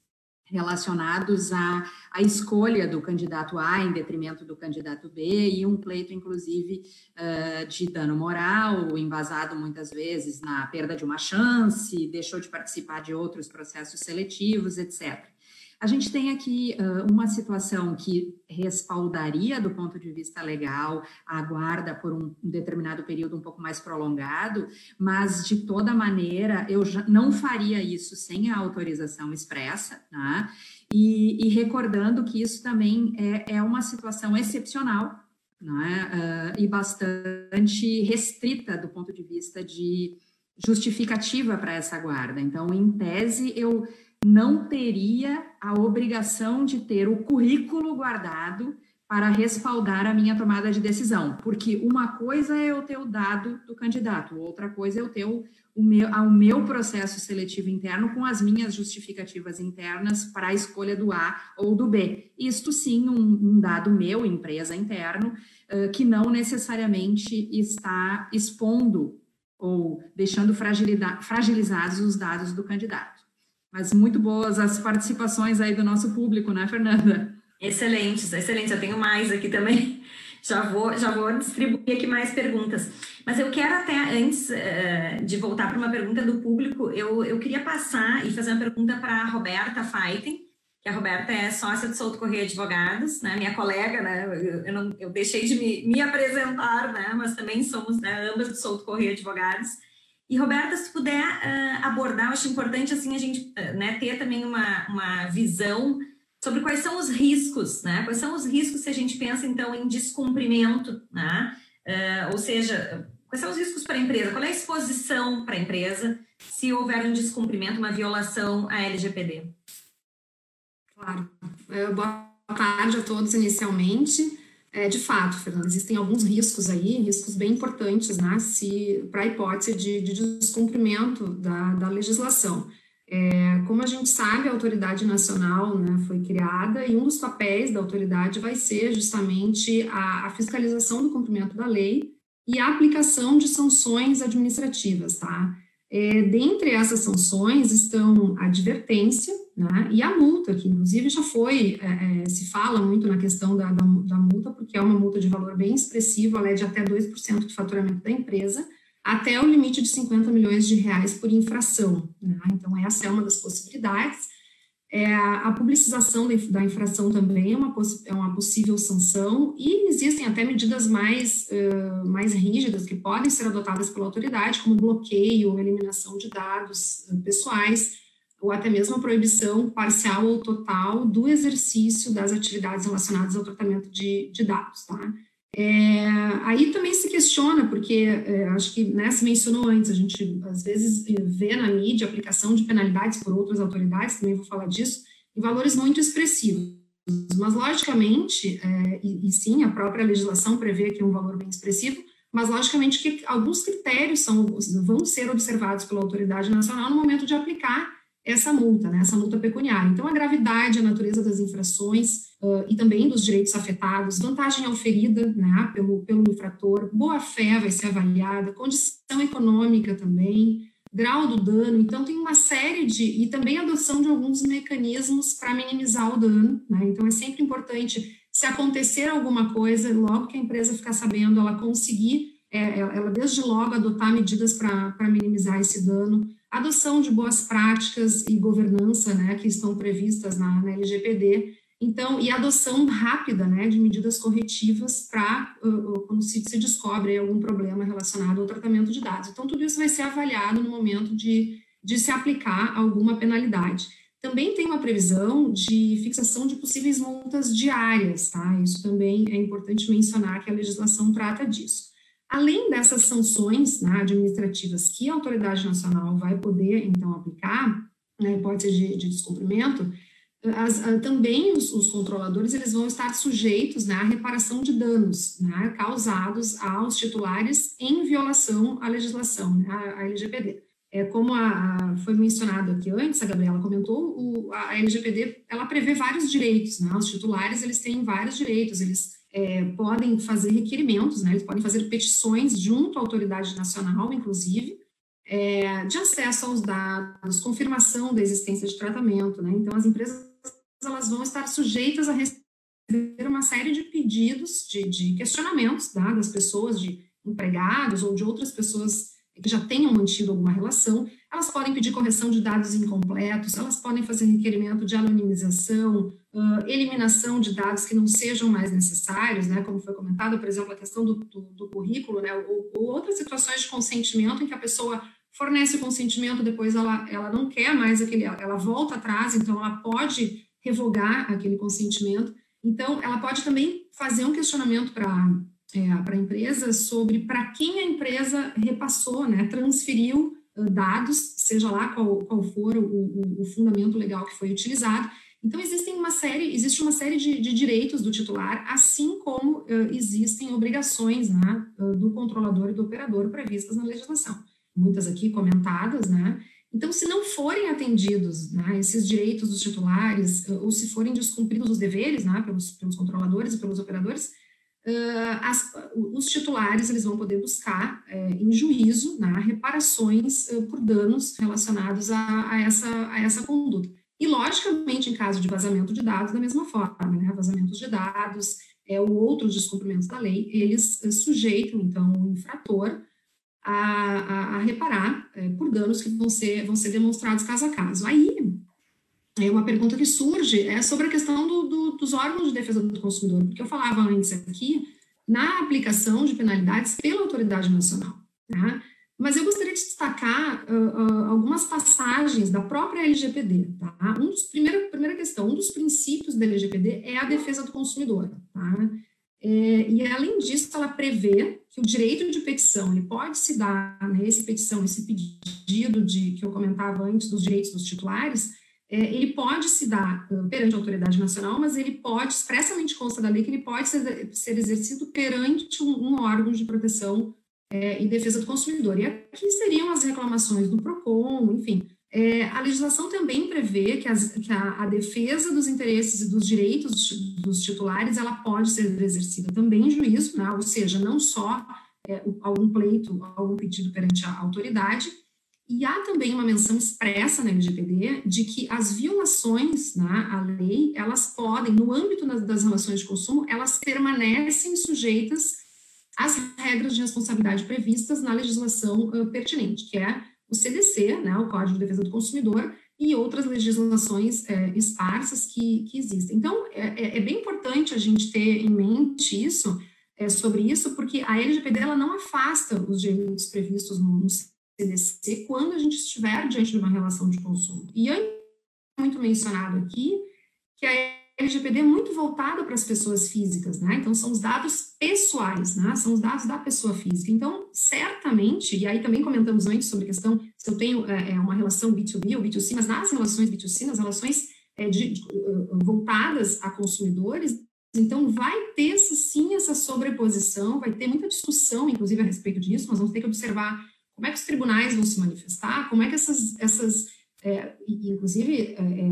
relacionados à, à escolha do candidato A em detrimento do candidato B e um pleito, inclusive, uh, de dano moral, embasado muitas vezes na perda de uma chance, deixou de participar de outros processos seletivos, etc. A gente tem aqui uh, uma situação que respaldaria, do ponto de vista legal, a guarda por um determinado período um pouco mais prolongado, mas de toda maneira eu não faria isso sem a autorização expressa, né? E, e recordando que isso também é, é uma situação excepcional, né? Uh, e bastante restrita do ponto de vista de justificativa para essa guarda. Então, em tese, eu não teria a obrigação de ter o currículo guardado para respaldar a minha tomada de decisão, porque uma coisa é eu ter o dado do candidato, outra coisa é eu ter o, o, meu, o meu processo seletivo interno com as minhas justificativas internas para a escolha do A ou do B. Isto sim, um, um dado meu, empresa interno, uh, que não necessariamente está expondo ou deixando fragilizados os dados do candidato. Mas muito boas as participações aí do nosso público, né, Fernanda? Excelentes, excelentes. Eu tenho mais aqui também. Já vou, já vou distribuir aqui mais perguntas. Mas eu quero até, antes uh, de voltar para uma pergunta do público, eu, eu queria passar e fazer uma pergunta para a Roberta Feiten, que a Roberta é sócia do Souto Correia Advogados, né, minha colega, né, eu, eu, não, eu deixei de me, me apresentar, né, mas também somos né, ambas do Souto Correia Advogados. E, Roberta, se puder uh, abordar, eu acho importante assim, a gente uh, né, ter também uma, uma visão sobre quais são os riscos, né? Quais são os riscos se a gente pensa, então, em descumprimento, né? Uh, ou seja, quais são os riscos para a empresa? Qual é a exposição para a empresa se houver um descumprimento, uma violação à LGPD? Claro. Boa tarde a todos inicialmente. É, de fato, Fernando, existem alguns riscos aí, riscos bem importantes, né, para a hipótese de, de descumprimento da, da legislação. É, como a gente sabe, a autoridade nacional né, foi criada e um dos papéis da autoridade vai ser justamente a, a fiscalização do cumprimento da lei e a aplicação de sanções administrativas, tá? É, dentre essas sanções estão a advertência né, e a multa, que inclusive já foi, é, é, se fala muito na questão da, da, da, multa, porque é uma multa de valor bem expressivo, ela é de até 2% do faturamento da empresa, até o limite de 50 milhões de reais por infração. Né? Então, essa é uma das possibilidades. É, a publicização da infração também é uma, é uma possível sanção e existem até medidas mais, uh, mais rígidas que podem ser adotadas pela autoridade, como bloqueio, eliminação de dados pessoais, ou até mesmo a proibição parcial ou total do exercício das atividades relacionadas ao tratamento de, de dados, tá? É, aí também se questiona, porque é, acho que né, se mencionou antes, a gente às vezes vê na mídia aplicação de penalidades por outras autoridades, também vou falar disso, em valores muito expressivos. Mas, logicamente, é, e, e, sim, a própria legislação prevê aqui um valor bem expressivo, mas, logicamente, que alguns critérios são, vão ser observados pela autoridade nacional no momento de aplicar essa multa, né, essa multa pecuniária. Então, a gravidade, a natureza das infrações uh, e também dos direitos afetados, vantagem oferida né, pelo, pelo infrator, boa-fé vai ser avaliada, condição econômica também, grau do dano. Então, tem uma série de. e também adoção de alguns mecanismos para minimizar o dano. Né? Então, é sempre importante, se acontecer alguma coisa, logo que a empresa ficar sabendo, ela conseguir, é, ela desde logo adotar medidas para minimizar esse dano adoção de boas práticas e governança, né, que estão previstas na, na LGPD, Então, e adoção rápida, né, de medidas corretivas para uh, quando se, se descobre algum problema relacionado ao tratamento de dados. Então, tudo isso vai ser avaliado no momento de, de se aplicar alguma penalidade. Também tem uma previsão de fixação de possíveis multas diárias, tá? Isso também é importante mencionar que a legislação trata disso. Além dessas sanções né, administrativas que a autoridade nacional vai poder, então, aplicar, né, hipótese de, de descumprimento, as, também os, os, controladores eles vão estar sujeitos né, à reparação de danos né, causados aos titulares em violação à legislação, né, à, LGPD. É, como a, a, foi mencionado aqui antes, a Gabriela comentou, o, a LGPD ela prevê vários direitos. Né, os titulares eles têm vários direitos, eles é, podem fazer requerimentos, né, eles podem fazer petições junto à autoridade nacional, inclusive, é, de acesso aos dados, confirmação da existência de tratamento. Né, então, as empresas elas vão estar sujeitas a receber uma série de pedidos, de, de questionamentos tá, das pessoas, de empregados ou de outras pessoas que já tenham mantido alguma relação, elas podem pedir correção de dados incompletos, elas podem fazer requerimento de anonimização, uh, eliminação de dados que não sejam mais necessários, né, como foi comentado, por exemplo, a questão do, do, do currículo, né, ou, ou, outras situações de consentimento em que a pessoa fornece o consentimento, depois ela, ela não quer mais aquele, ela volta atrás, então ela pode revogar aquele consentimento. Então, ela pode também fazer um questionamento para é, a empresa sobre para quem a empresa repassou, né, transferiu dados, seja lá qual, qual for o, o, o, fundamento legal que foi utilizado. Então, existem uma série, existe uma série de, de direitos do titular, assim como uh, existem obrigações né, do controlador e do operador previstas na legislação. Muitas aqui comentadas, né? Então, se não forem atendidos né, esses direitos dos titulares, ou se forem descumpridos os deveres né, pelos, pelos controladores e pelos operadores, uh, as, os titulares eles vão poder buscar uh, em juízo né, reparações uh, por danos relacionados a, a, essa, a essa conduta. E, logicamente, em caso de vazamento de dados, da mesma forma, né, vazamentos de dados é, ou outros descumprimentos da lei, eles sujeitam, então, o infrator a, a, a reparar é, por danos que vão ser, vão ser demonstrados caso a caso. Aí, é uma pergunta que surge é sobre a questão do, do, dos órgãos de defesa do consumidor, porque eu falava antes aqui na aplicação de penalidades pela autoridade nacional. Tá? Mas eu gostaria de destacar uh, uh, algumas passagens da própria LGPD. Tá? Um primeira, primeira questão, um dos princípios da LGPD é a defesa do consumidor. Tá? É, e, além disso, ela prevê que o direito de petição ele pode se dar, né, petição, esse pedido de que eu comentava antes dos direitos dos titulares, ele pode se dar uh, perante a autoridade nacional, mas ele pode, expressamente consta da lei, que ele pode ser, ser exercido perante um, um órgão de proteção é, e defesa do consumidor. E aqui seriam as reclamações do PROCON, enfim, é, a legislação também prevê que, as, que a, a, defesa dos interesses e dos direitos dos titulares ela pode ser exercida também em juízo, né? ou seja, não só é, algum pleito, algum pedido perante a autoridade, e há também uma menção expressa na LGPD de que as violações né, à lei, elas podem, no âmbito das, relações de consumo, elas permanecem sujeitas às regras de responsabilidade previstas na legislação uh, pertinente, que é o CDC, né, o Código de Defesa do Consumidor, e outras legislações é, esparsas que, que existem. Então, é, é, é, bem importante a gente ter em mente isso, é, sobre isso, porque a LGPD ela não afasta os direitos previstos no, no CDC quando a gente estiver diante de uma relação de consumo. E é muito mencionado aqui que a LGPD é muito voltada para as pessoas físicas, né? Então, são os dados pessoais, né? São os dados da pessoa física. Então, certamente, e aí também comentamos antes sobre a questão se eu tenho é, é uma relação B2B ou B2C, mas nas relações B2C, nas relações é, de, de, voltadas a consumidores, então vai ter sim essa sobreposição, vai ter muita discussão, inclusive, a respeito disso, nós vamos ter que observar como é que os tribunais vão se manifestar, como é que essas, essas é, inclusive, é, é,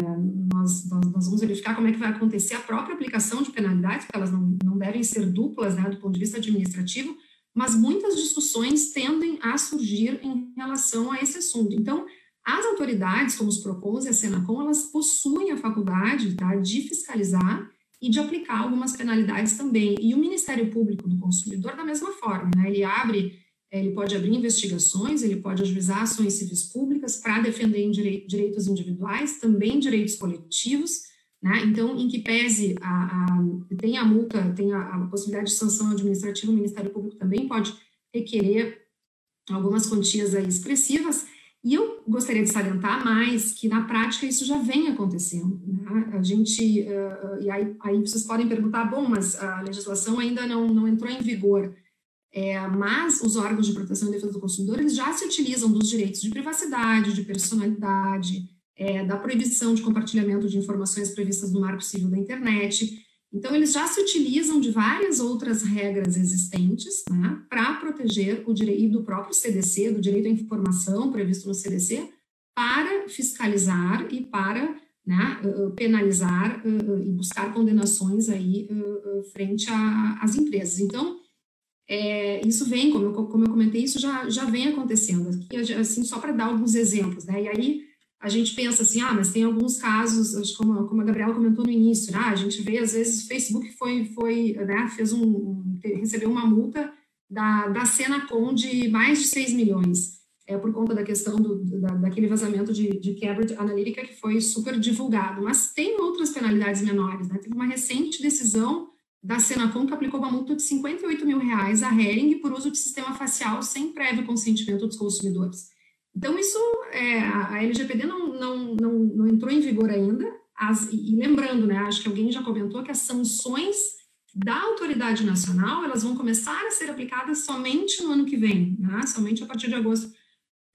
nós, nós, nós, vamos verificar como é que vai acontecer a própria aplicação de penalidades, porque elas não, não devem ser duplas né, do ponto de vista administrativo, mas muitas discussões tendem a surgir em relação a esse assunto. Então, as autoridades, como os PROCONs e a Senacom, elas possuem a faculdade tá, de fiscalizar e de aplicar algumas penalidades também. E o Ministério Público do Consumidor, da mesma forma, né, ele abre ele pode abrir investigações, ele pode ajuizar ações civis públicas para defender direitos individuais, também direitos coletivos, Né? Então, em que pese a, a, tem a multa, tem a, a possibilidade de sanção administrativa, o Ministério Público também pode requerer algumas quantias aí expressivas, e eu gostaria de salientar mais que na prática isso já vem acontecendo. Né? A gente, uh, e aí, aí, vocês podem perguntar, bom, mas a legislação ainda não, não entrou em vigor. É, mas os órgãos de proteção e defesa do consumidor eles já se utilizam dos direitos de privacidade, de personalidade, é, da proibição de compartilhamento de informações previstas no Marco Civil da Internet. Então, eles já se utilizam de várias outras regras existentes né, para proteger o direito do próprio CDC, do direito à informação previsto no CDC, para fiscalizar e para né, penalizar e buscar condenações aí frente às empresas. Então, é, isso vem, como eu, como eu comentei, isso já, já vem acontecendo. Aqui, assim, só para dar alguns exemplos, né? E aí, a gente pensa assim, ah, mas tem alguns casos, como, como a Gabriela comentou no início, né? a gente vê, às vezes, o Facebook foi, foi né, fez um, recebeu uma multa da, da Senacom de mais de 6 milhões, é, por conta da questão do, da, daquele vazamento de, de Cambridge Analytica que foi super divulgado, mas tem outras penalidades menores, né? Teve uma recente decisão da Senacom que aplicou uma multa de 58 mil reais a Hering por uso de sistema facial sem prévio consentimento dos consumidores. Então, isso, é, a LGPD não, não, não, não entrou em vigor ainda, as, e, lembrando, né, acho que alguém já comentou que as sanções da autoridade nacional, elas vão começar a ser aplicadas somente no ano que vem, né, somente a partir de agosto.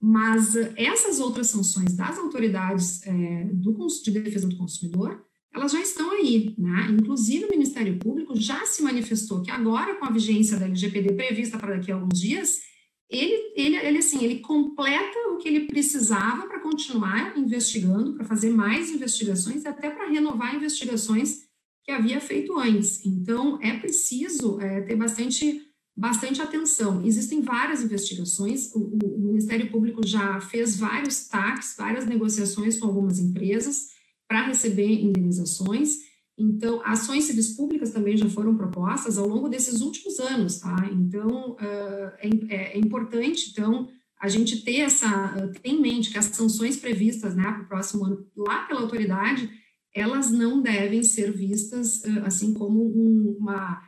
Mas essas outras sanções das autoridades é, do, de defesa do consumidor, elas já estão aí, né? Inclusive o Ministério Público já se manifestou que agora com a vigência da LGPD prevista para daqui a alguns dias, ele, ele, ele, assim, ele completa o que ele precisava para continuar investigando, para fazer mais investigações e até para renovar investigações que havia feito antes. Então, é preciso é, ter bastante, bastante atenção. Existem várias investigações, o, o Ministério Público já fez vários TACs, várias negociações com algumas empresas para receber indenizações, então, ações civis públicas também já foram propostas ao longo desses últimos anos, tá? Então, é, é, importante, então, a gente ter essa, ter em mente que as sanções previstas, né, para o próximo ano, lá pela autoridade, elas não devem ser vistas, assim, como uma,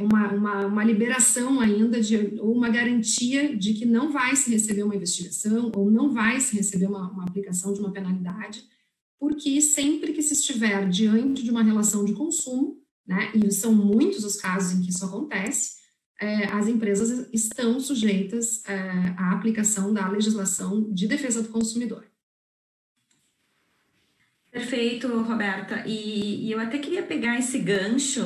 uma, uma, uma liberação ainda, de, ou uma garantia de que não vai se receber uma investigação, ou não vai se receber uma, uma aplicação de uma penalidade, porque sempre que se estiver diante de uma relação de consumo, né, e são muitos os casos em que isso acontece, é, as empresas estão sujeitas é, à aplicação da legislação de defesa do consumidor. Perfeito, Roberta. E, e eu até queria pegar esse gancho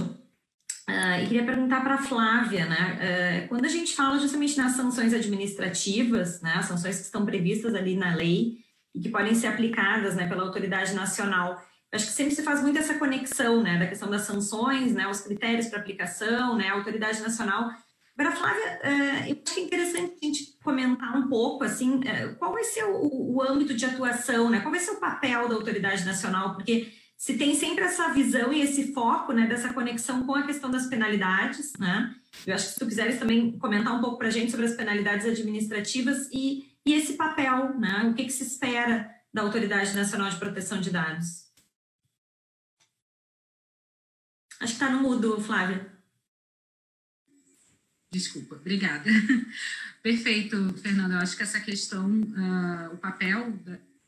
uh, e queria perguntar para a Flávia, né? Uh, quando a gente fala justamente nas sanções administrativas, né, as sanções que estão previstas ali na lei, e que podem ser aplicadas né, pela autoridade nacional. Eu acho que sempre se faz muito essa conexão né, da questão das sanções, né, os critérios para aplicação, né, a autoridade nacional. Agora, Flávia, eh, eu acho que é interessante a gente comentar um pouco assim, eh, qual vai ser o, o âmbito de atuação, né, qual vai ser o papel da autoridade nacional, porque se tem sempre essa visão e esse foco né, dessa conexão com a questão das penalidades, né? Eu acho que se tu quiseres também comentar um pouco para a gente sobre as penalidades administrativas e e esse papel, né? O que, que se espera da Autoridade Nacional de Proteção de Dados? Acho que está no mudo, Flávia. Desculpa, obrigada. Perfeito, Fernanda. Eu acho que essa questão, uh, o papel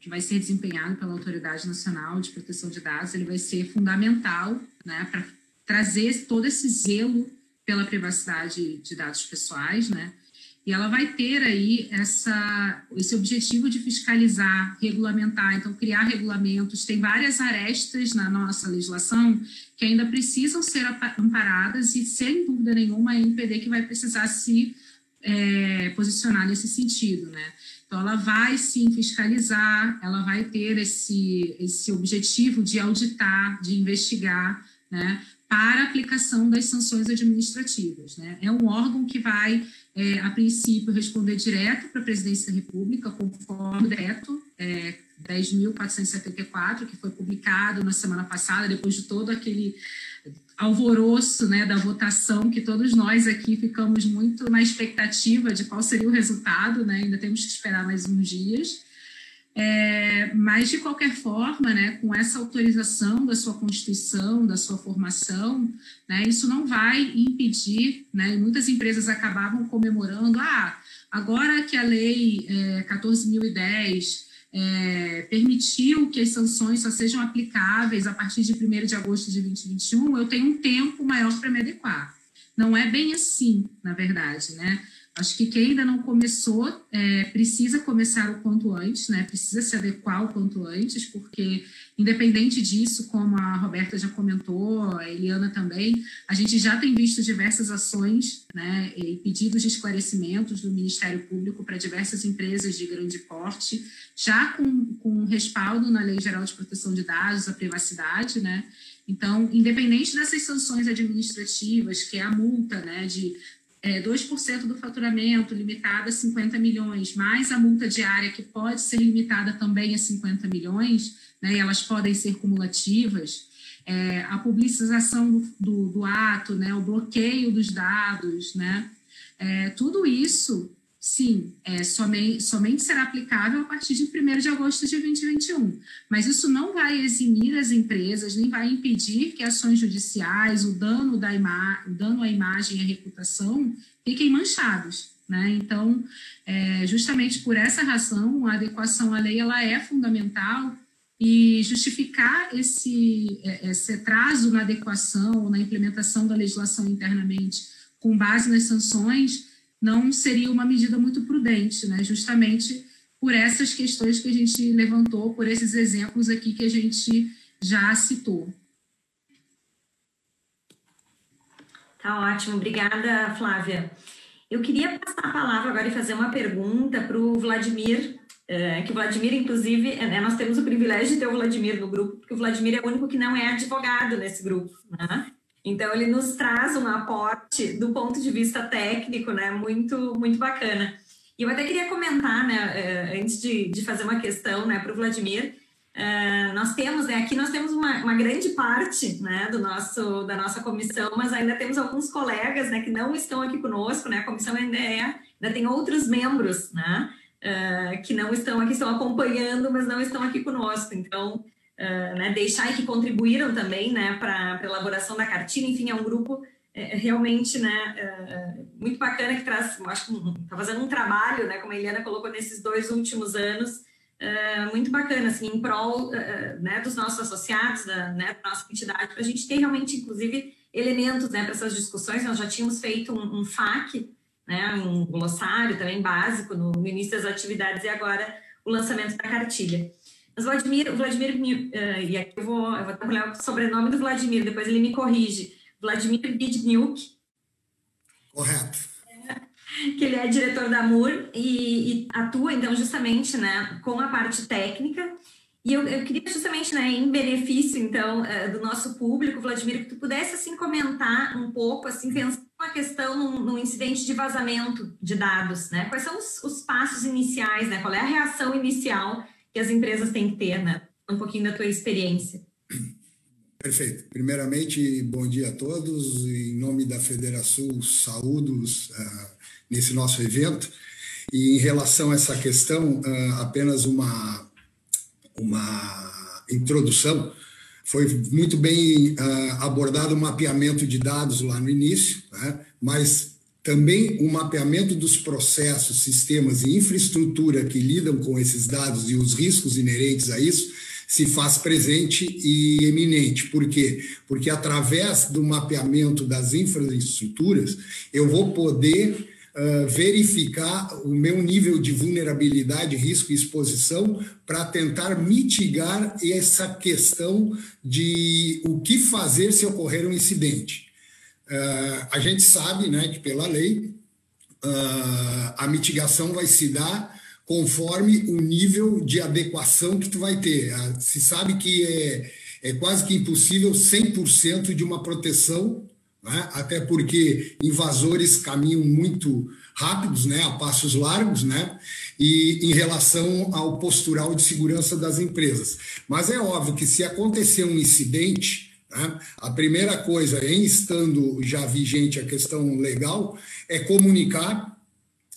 que vai ser desempenhado pela Autoridade Nacional de Proteção de Dados, ele vai ser fundamental né, para trazer todo esse zelo pela privacidade de dados pessoais, né? E ela vai ter aí essa, esse objetivo de fiscalizar, regulamentar, então criar regulamentos. Tem várias arestas na nossa legislação que ainda precisam ser amparadas e, sem dúvida nenhuma, a NPD que vai precisar se é, posicionar nesse sentido, né? Então, ela vai sim fiscalizar, ela vai ter esse, esse objetivo de auditar, de investigar, né? Para aplicação das sanções administrativas, né? É um órgão que vai é, a princípio, responder direto para a presidência da República, conforme o decreto é, 10.474, que foi publicado na semana passada, depois de todo aquele alvoroço né, da votação, que todos nós aqui ficamos muito na expectativa de qual seria o resultado, né? ainda temos que esperar mais uns dias. É, mas, de qualquer forma, né, com essa autorização da sua constituição, da sua formação, né, isso não vai impedir, né, muitas empresas acabavam comemorando, ah, agora que a lei é, 14.010 é, permitiu que as sanções só sejam aplicáveis a partir de 1 de agosto de 2021, eu tenho um tempo maior para me adequar. Não é bem assim, na verdade, né? Acho que quem ainda não começou é, precisa começar o quanto antes, né? Precisa se adequar o quanto antes, porque independente disso, como a Roberta já comentou, a Eliana também, a gente já tem visto diversas ações, né? E pedidos de esclarecimentos do Ministério Público para diversas empresas de grande porte, já com, com respaldo na Lei Geral de Proteção de Dados, a privacidade, né? Então, independente dessas sanções administrativas, que é a multa né, de é, 2% do faturamento limitada a 50 milhões, mais a multa diária que pode ser limitada também a 50 milhões, né, e elas podem ser cumulativas, é, a publicização do, do, do, ato, né, o bloqueio dos dados, né, é, tudo isso, sim, é, somente, somente será aplicável a partir de 1 de agosto de 2021. Mas isso não vai eximir as empresas, nem vai impedir que ações judiciais, o dano, da ima o dano à imagem e à reputação fiquem manchados. Né? Então, é, justamente por essa razão, a adequação à lei ela é fundamental e justificar esse, é, esse atraso na adequação, na implementação da legislação internamente com base nas sanções, não seria uma medida muito prudente, né? justamente por essas questões que a gente levantou, por esses exemplos aqui que a gente já citou. Tá ótimo, obrigada, Flávia. Eu queria passar a palavra agora e fazer uma pergunta para o Vladimir, é, que o Vladimir, inclusive, é, né, nós temos o privilégio de ter o Vladimir no grupo, porque o Vladimir é o único que não é advogado nesse grupo, né? Então, ele nos traz um aporte do ponto de vista técnico, né, muito, muito bacana. E eu até queria comentar, né, eh, antes de, de fazer uma questão, né, para o Vladimir, uh, nós temos, né, aqui nós temos uma, uma grande parte, né, do nosso, da nossa comissão, mas ainda temos alguns colegas, né, que não estão aqui conosco, né, a comissão ainda é, ainda tem outros membros, né, uh, que não estão aqui, estão acompanhando, mas não estão aqui conosco. Então, né, deixar e que contribuíram também né, para a elaboração da cartilha. Enfim, é um grupo é, realmente né, muito bacana que traz, acho que está fazendo um trabalho, né, como a Eliana colocou nesses dois últimos anos, uh, muito bacana, assim, em prol né, dos nossos associados, da, né, da nossa entidade, para a gente ter realmente, inclusive, elementos né, para essas discussões. Nós já tínhamos feito um, um FAQ, né, um glossário também básico no, no início das atividades e agora o lançamento da cartilha. Mas Vladimir, Vladimir, uh, e aqui eu vou, eu vou trabalhar o sobrenome do Vladimir, depois ele me corrige. Vladimir Bidniuk. Correto. que ele é diretor da MUR e, e, atua, então, justamente, né, com a parte técnica. E eu, eu queria justamente, né, em benefício, então, uh, do nosso público, Vladimir, que tu pudesse, assim, comentar um pouco, assim, pensando uma questão num, num, incidente de vazamento de dados, né? Quais são os, os passos iniciais, né? Qual é a reação inicial que as empresas têm que ter, né? Um pouquinho da tua experiência. Perfeito. Primeiramente, bom dia a todos. Em nome da Federação, saúdos uh, nesse nosso evento. E em relação a essa questão, uh, apenas uma, uma introdução. Foi muito bem uh, abordado o mapeamento de dados lá no início, né? mas também o mapeamento dos processos, sistemas e infraestrutura que lidam com esses dados e os riscos inerentes a isso se faz presente e eminente. Por quê? Porque através do mapeamento das infraestruturas, eu vou poder uh, verificar o meu nível de vulnerabilidade, risco e exposição para tentar mitigar essa questão de o que fazer se ocorrer um incidente. Uh, a gente sabe né, que, pela lei, uh, a mitigação vai se dar conforme o nível de adequação que tu vai ter. Uh, se sabe que é, é quase que impossível 100% de uma proteção, né, até porque invasores caminham muito rápidos, né, a passos largos, né, e em relação ao postural de segurança das empresas. Mas é óbvio que se acontecer um incidente, né? A primeira coisa, em estando já vigente a questão legal, é comunicar,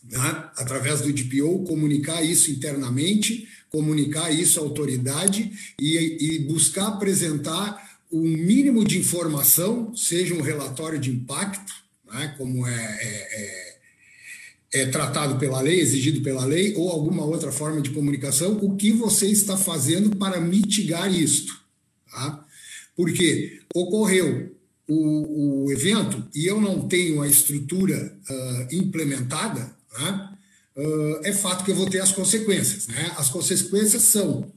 né? através do DPO, comunicar isso internamente, comunicar isso à autoridade e, e buscar apresentar o um mínimo de informação, seja um relatório de impacto, né, como é, é, é, é, tratado pela lei, exigido pela lei, ou alguma outra forma de comunicação, o que você está fazendo para mitigar isto. Tá? Porque ocorreu o, o evento e eu não tenho a estrutura uh, implementada, né? uh, é fato que eu vou ter as consequências. Né? As consequências são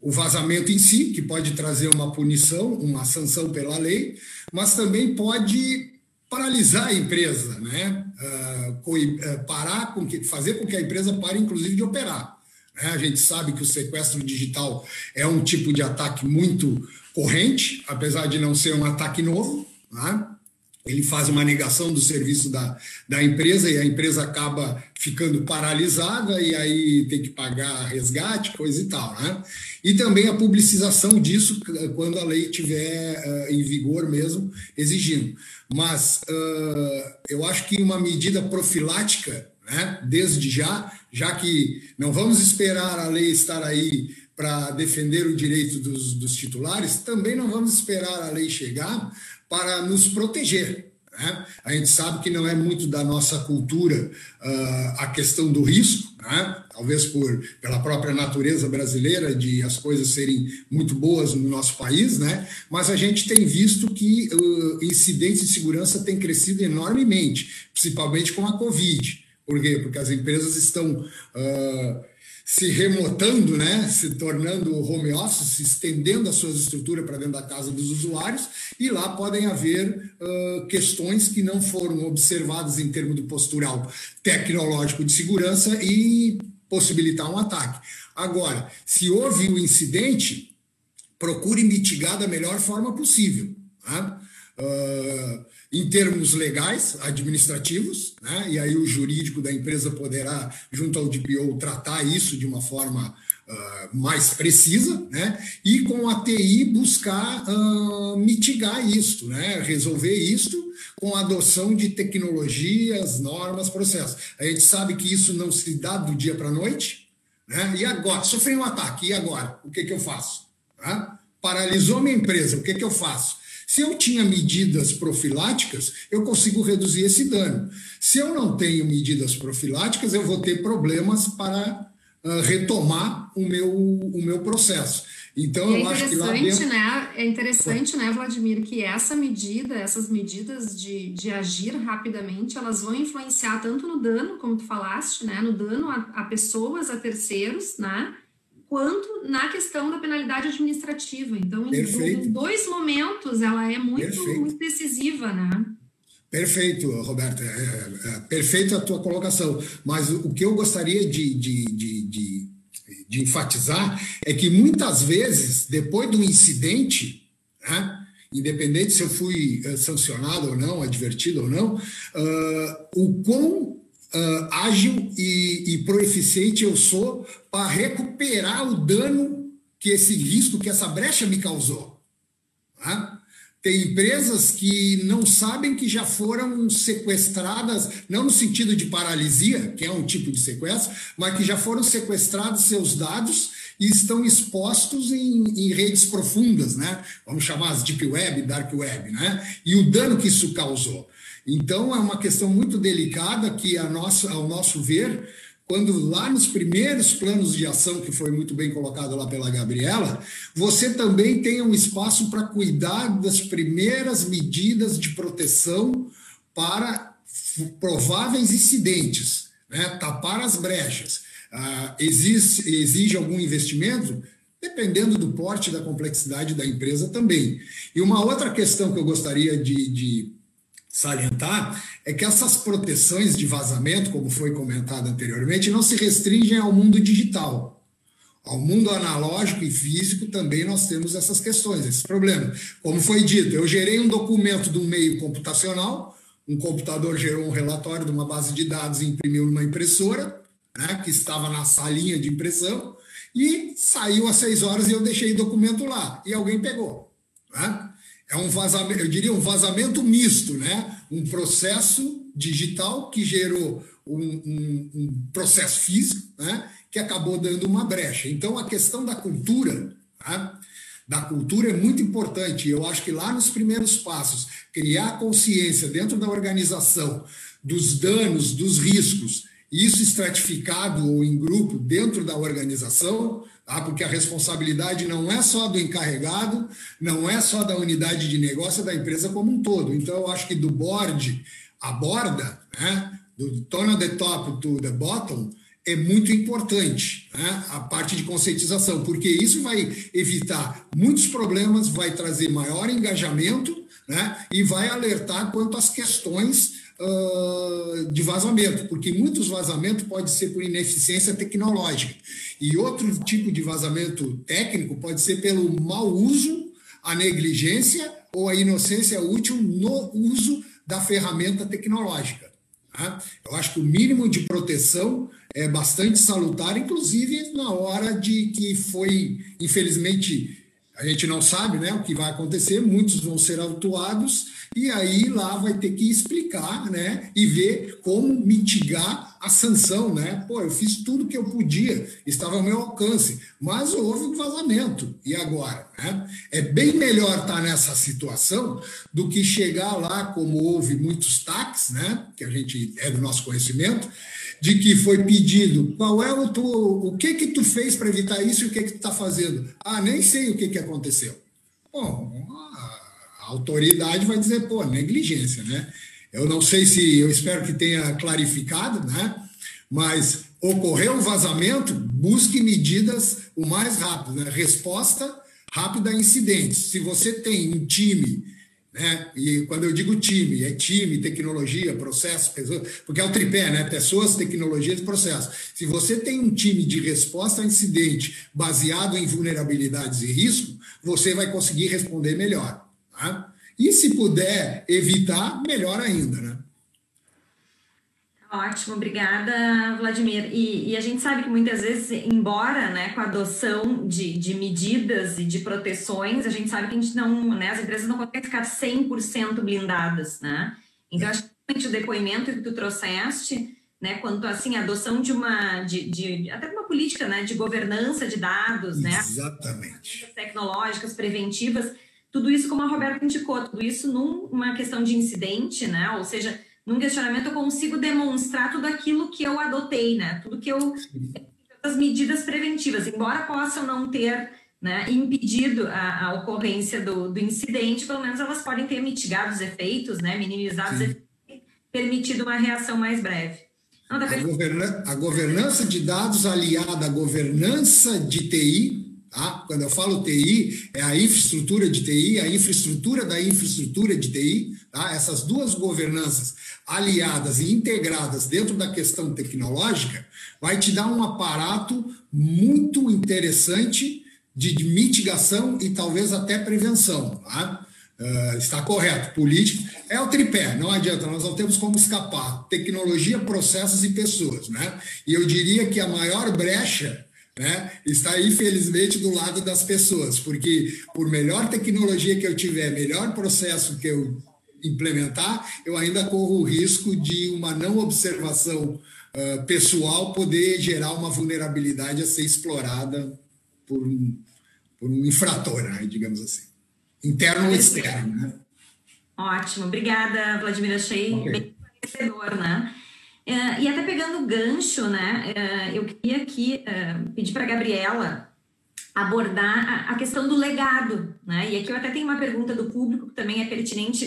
o vazamento em si, que pode trazer uma punição, uma sanção pela lei, mas também pode paralisar a empresa, né? Uh, parar com que, fazer com que a empresa pare, inclusive, de operar. Né? A gente sabe que o sequestro digital é um tipo de ataque muito corrente, apesar de não ser um ataque novo. Né? ele faz uma negação do serviço da, da empresa e a empresa acaba ficando paralisada e aí tem que pagar resgate, coisa e tal. Né? E também a publicização disso quando a lei estiver uh, em vigor mesmo, exigindo. Mas uh, eu acho que uma medida profilática, né, desde já, já que não vamos esperar a lei estar aí para defender o direito dos, dos titulares, também não vamos esperar a lei chegar para nos proteger. Né? A gente sabe que não é muito da nossa cultura uh, a questão do risco, né? talvez por, pela própria natureza brasileira de as coisas serem muito boas no nosso país, né? mas a gente tem visto que uh, incidentes de segurança têm crescido enormemente, principalmente com a Covid. Por quê? Porque as empresas estão. Uh, se remotando, né, se tornando home office, se estendendo as suas estruturas para dentro da casa dos usuários, e lá podem haver uh, questões que não foram observadas em termos do postural tecnológico de segurança e possibilitar um ataque. Agora, se houve o um incidente, procure mitigar da melhor forma possível. Né? Uh, em termos legais, administrativos, né? e aí o jurídico da empresa poderá, junto ao DPO, tratar isso de uma forma uh, mais precisa, né? e com a TI buscar uh, mitigar isto, né? resolver isto com a adoção de tecnologias, normas, processos. A gente sabe que isso não se dá do dia para a noite, né? e agora? Sofri um ataque, e agora? O que, que eu faço? Né? Paralisou minha empresa, o que, que eu faço? Se eu tinha medidas profiláticas, eu consigo reduzir esse dano. Se eu não tenho medidas profiláticas, eu vou ter problemas para uh, retomar o meu, o meu processo. Então, é eu acho que lá dentro... né? É interessante, né, Vladimir, que essa medida, essas medidas de, de agir rapidamente, elas vão influenciar tanto no dano, como tu falaste, né, no dano a, a pessoas, a terceiros, né, quanto na questão da penalidade administrativa. Então, em, dois momentos, ela é muito, muito decisiva, né? Perfeito, Roberta. É, é, é, perfeito a tua colocação. Mas o que eu gostaria de, de, de, de, de enfatizar é que muitas vezes, depois do incidente, né, independente se eu fui uh, sancionado ou não, advertido ou não, uh, o quão uh, ágil e, e proeficiente eu sou para recuperar o dano que esse risco, que essa brecha me causou. Tá? Tem empresas que não sabem que já foram sequestradas, não no sentido de paralisia, que é um tipo de sequestro, mas que já foram sequestrados seus dados e estão expostos em, em, redes profundas, né? Vamos chamar as deep web, dark web, né? E o dano que isso causou. Então, é uma questão muito delicada que, a ao nosso ver, quando lá nos primeiros planos de ação, que foi muito bem colocado lá pela Gabriela, você também tem um espaço para cuidar das primeiras medidas de proteção para prováveis incidentes, né? tapar as brechas. Ah, exige, exige algum investimento? Dependendo do porte da complexidade da empresa também. E uma outra questão que eu gostaria de, de salientar é que essas proteções de vazamento, como foi comentado anteriormente, não se restringem ao mundo digital. Ao mundo analógico e físico também nós temos essas questões, esses problemas. Como foi dito, eu gerei um documento de um meio computacional, um computador gerou um relatório de uma base de dados e imprimiu numa impressora, né, que estava na salinha de impressão, e saiu às seis horas e eu deixei o documento lá, e alguém pegou. Né? É um vazamento, eu diria um vazamento misto, né? Um processo digital que gerou um, um, um processo físico, né? Que acabou dando uma brecha. Então, a questão da cultura, tá? da cultura é muito importante. Eu acho que lá nos primeiros passos, criar consciência dentro da organização dos danos, dos riscos, isso estratificado ou em grupo dentro da organização, tá? porque a responsabilidade não é só do encarregado, não é só da unidade de negócio, é da empresa como um todo. Então, eu acho que do board à borda, né? do tone the top to the bottom, é muito importante né? a parte de conscientização, porque isso vai evitar muitos problemas, vai trazer maior engajamento né? e vai alertar quanto às questões uh, de vazamento, porque muitos vazamentos pode ser por ineficiência tecnológica e outro tipo de vazamento técnico pode ser pelo mau uso, a negligência ou a inocência útil no uso da ferramenta tecnológica. Tá? Eu acho que o mínimo de proteção é bastante salutar, inclusive na hora de que foi, infelizmente, a gente não sabe né, o que vai acontecer, muitos vão ser autuados, e aí lá vai ter que explicar né, e ver como mitigar a sanção. Né? Pô, eu fiz tudo que eu podia, estava ao meu alcance, mas houve um vazamento. E agora? Né? É bem melhor estar nessa situação do que chegar lá, como houve muitos taques, né, que a gente é do nosso conhecimento, de que foi pedido qual é o tu, o que que tu fez para evitar isso e o que que tu está fazendo. Ah, nem sei o que que aconteceu. Bom, a autoridade vai dizer, pô, negligência, né? Eu não sei se, eu espero que tenha clarificado, né? Mas ocorreu um vazamento, busque medidas o mais rápido, né? Resposta rápida a incidentes. Se você tem um time né? E quando eu digo time, é time, tecnologia, processo, pessoas, porque é o tripé, né? Pessoas, tecnologias e processo. Se você tem um time de resposta a incidente baseado em vulnerabilidades e risco, você vai conseguir responder melhor. Tá? E se puder evitar, melhor ainda, né? Ótimo, obrigada, Vladimir. E, e, a gente sabe que muitas vezes, embora né, com a adoção de, de medidas e de proteções, a gente sabe que a gente não, né, as empresas não conseguem ficar 100% blindadas, né? Então, acho que o depoimento que tu trouxeste, né, quanto assim, a adoção de uma, de, de até uma política, né, de governança de dados, né? Exatamente. Tecnológicas, preventivas, tudo isso, como a Roberta indicou, tudo isso numa questão de incidente, né? Ou seja, num questionamento eu consigo demonstrar tudo aquilo que eu adotei, né? Tudo que eu as medidas preventivas, embora possam não ter né, impedido a, a ocorrência do, do, incidente, pelo menos elas podem ter mitigado os efeitos, né, minimizado os efeitos, permitido uma reação mais breve. Não, a, governa a governança de dados aliada à governança de TI Tá? Quando eu falo TI, é a infraestrutura de TI, a infraestrutura da infraestrutura de TI, tá? essas duas governanças aliadas e integradas dentro da questão tecnológica, vai te dar um aparato muito interessante de, mitigação e talvez até prevenção. Tá? Uh, está correto. Política é o tripé, não adianta, nós não temos como escapar. Tecnologia, processos e pessoas. Né? E eu diria que a maior brecha né, está infelizmente do lado das pessoas, porque por melhor tecnologia que eu tiver, melhor processo que eu implementar, eu ainda corro o risco de uma não observação uh, pessoal poder gerar uma vulnerabilidade a ser explorada por um, por um infrator, né, digamos assim, interno ou externo. Né? Ótimo, obrigada, Vladimir. Achei okay. bem esclarecedor, né? Uh, e até pegando o gancho, né, uh, eu queria aqui uh, pedir para a Gabriela abordar a, a, questão do legado, né? E aqui eu até tenho uma pergunta do público que também é pertinente,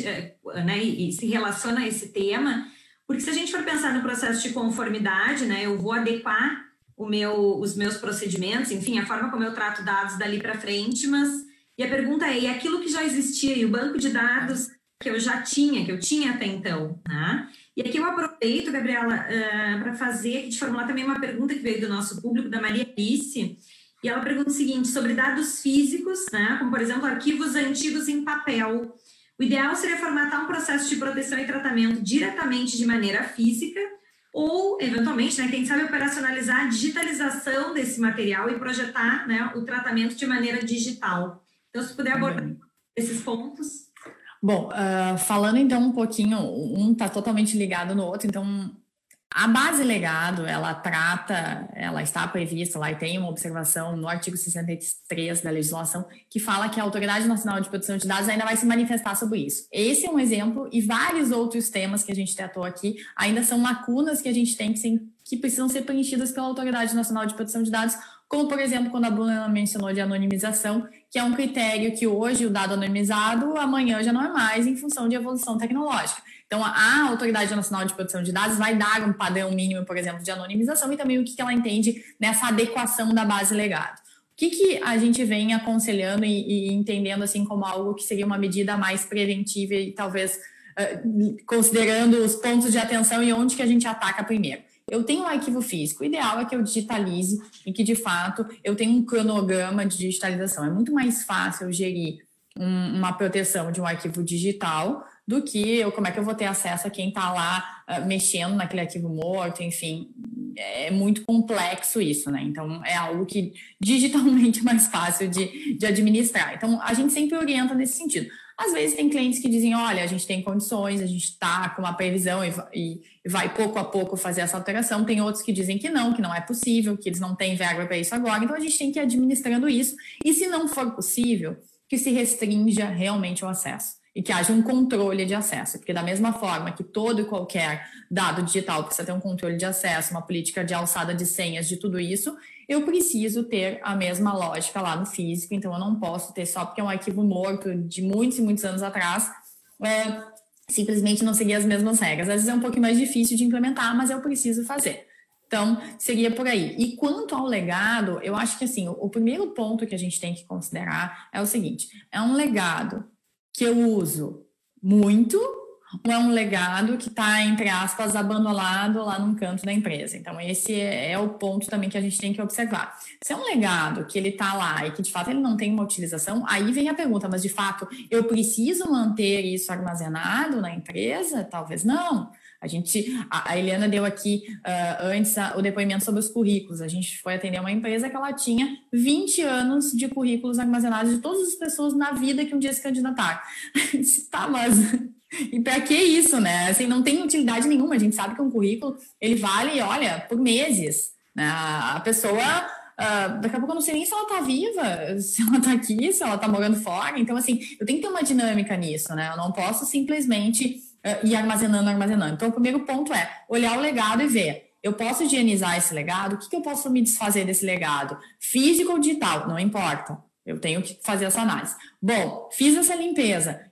né, e, e, se relaciona a esse tema, porque se a gente for pensar no processo de conformidade, né, eu vou adequar o meu, os meus procedimentos, enfim, a forma como eu trato dados dali para frente, mas e a pergunta é, e aquilo que já existia, e o banco de dados que eu já tinha, que eu tinha até então, né? E aqui eu aproveito, Gabriela, uh, para fazer, te formular também uma pergunta que veio do nosso público, da Maria Alice, e ela pergunta o seguinte, sobre dados físicos, né, como por exemplo arquivos antigos em papel. O ideal seria formatar um processo de proteção e tratamento diretamente de maneira física, ou, eventualmente, né, quem sabe operacionalizar a digitalização desse material e projetar né, o tratamento de maneira digital. Então, se puder abordar uhum. esses pontos. Bom, uh, falando então um pouquinho, um está totalmente ligado no outro, então a base legado, ela trata, ela está prevista lá e tem uma observação no artigo 63 da legislação que fala que a Autoridade Nacional de Proteção de Dados ainda vai se manifestar sobre isso. Esse é um exemplo e vários outros temas que a gente tratou aqui ainda são lacunas que a gente tem que, que precisam ser preenchidas pela Autoridade Nacional de Proteção de Dados, como por exemplo quando a Bruna mencionou de anonimização, que é um critério que hoje o dado anonimizado amanhã já não é mais em função de evolução tecnológica. Então, a Autoridade Nacional de Proteção de Dados vai dar um padrão mínimo, por exemplo, de anonimização e também o que ela entende nessa adequação da base legado. O que, que a gente vem aconselhando e, e entendendo assim como algo que seria uma medida mais preventiva e talvez uh, considerando os pontos de atenção e onde que a gente ataca primeiro? Eu tenho um arquivo físico, o ideal é que eu digitalize e que, de fato, eu tenha um cronograma de digitalização. É muito mais fácil gerir um, uma proteção de um arquivo digital do que eu, como é que eu vou ter acesso a quem está lá uh, mexendo naquele arquivo morto, enfim, é muito complexo isso, né? Então é algo que digitalmente é mais fácil de, de administrar. Então a gente sempre orienta nesse sentido. Às vezes tem clientes que dizem, olha, a gente tem condições, a gente está com uma previsão e, vai pouco a pouco fazer essa alteração. Tem outros que dizem que não, que não é possível, que eles não têm verba para isso agora. Então a gente tem que ir administrando isso. E se não for possível, que se restrinja realmente o acesso e que haja um controle de acesso, porque da mesma forma que todo e qualquer dado digital precisa ter um controle de acesso, uma política de alçada de senhas de tudo isso, eu preciso ter a mesma lógica lá no físico, então eu não posso ter só porque é um arquivo morto de muitos e muitos anos atrás, é, simplesmente não seguir as mesmas regras. Às vezes é um pouquinho mais difícil de implementar, mas eu preciso fazer. Então, seria por aí. E quanto ao legado, eu acho que assim, o, o primeiro ponto que a gente tem que considerar é o seguinte: é um legado que eu uso muito é um legado que está, entre aspas, abandonado lá num canto da empresa. Então, esse é, é, o ponto também que a gente tem que observar. Se é um legado que ele está lá e que, de fato, ele não tem uma utilização, aí vem a pergunta, mas, de fato, eu preciso manter isso armazenado na empresa? Talvez não. A gente, a, Eliana deu aqui uh, antes a, o depoimento sobre os currículos. A gente foi atender uma empresa que ela tinha 20 anos de currículos armazenados de todas as pessoas na vida que um dia se candidataram. tá, mas e para que isso, né? Assim, não tem utilidade nenhuma. A gente sabe que um currículo ele vale, olha, por meses. Né? A pessoa Uh, daqui a pouco eu não sei nem se ela tá viva, se ela tá aqui, se ela tá morando fora. Então, assim, eu tenho que ter uma dinâmica nisso, né? Eu não posso simplesmente uh, ir armazenando, armazenando. Então, o primeiro ponto é olhar o legado e ver. Eu posso higienizar esse legado? O que, que eu posso me desfazer desse legado? Físico ou digital? Não importa. Eu tenho que fazer essa análise. Bom, fiz essa limpeza.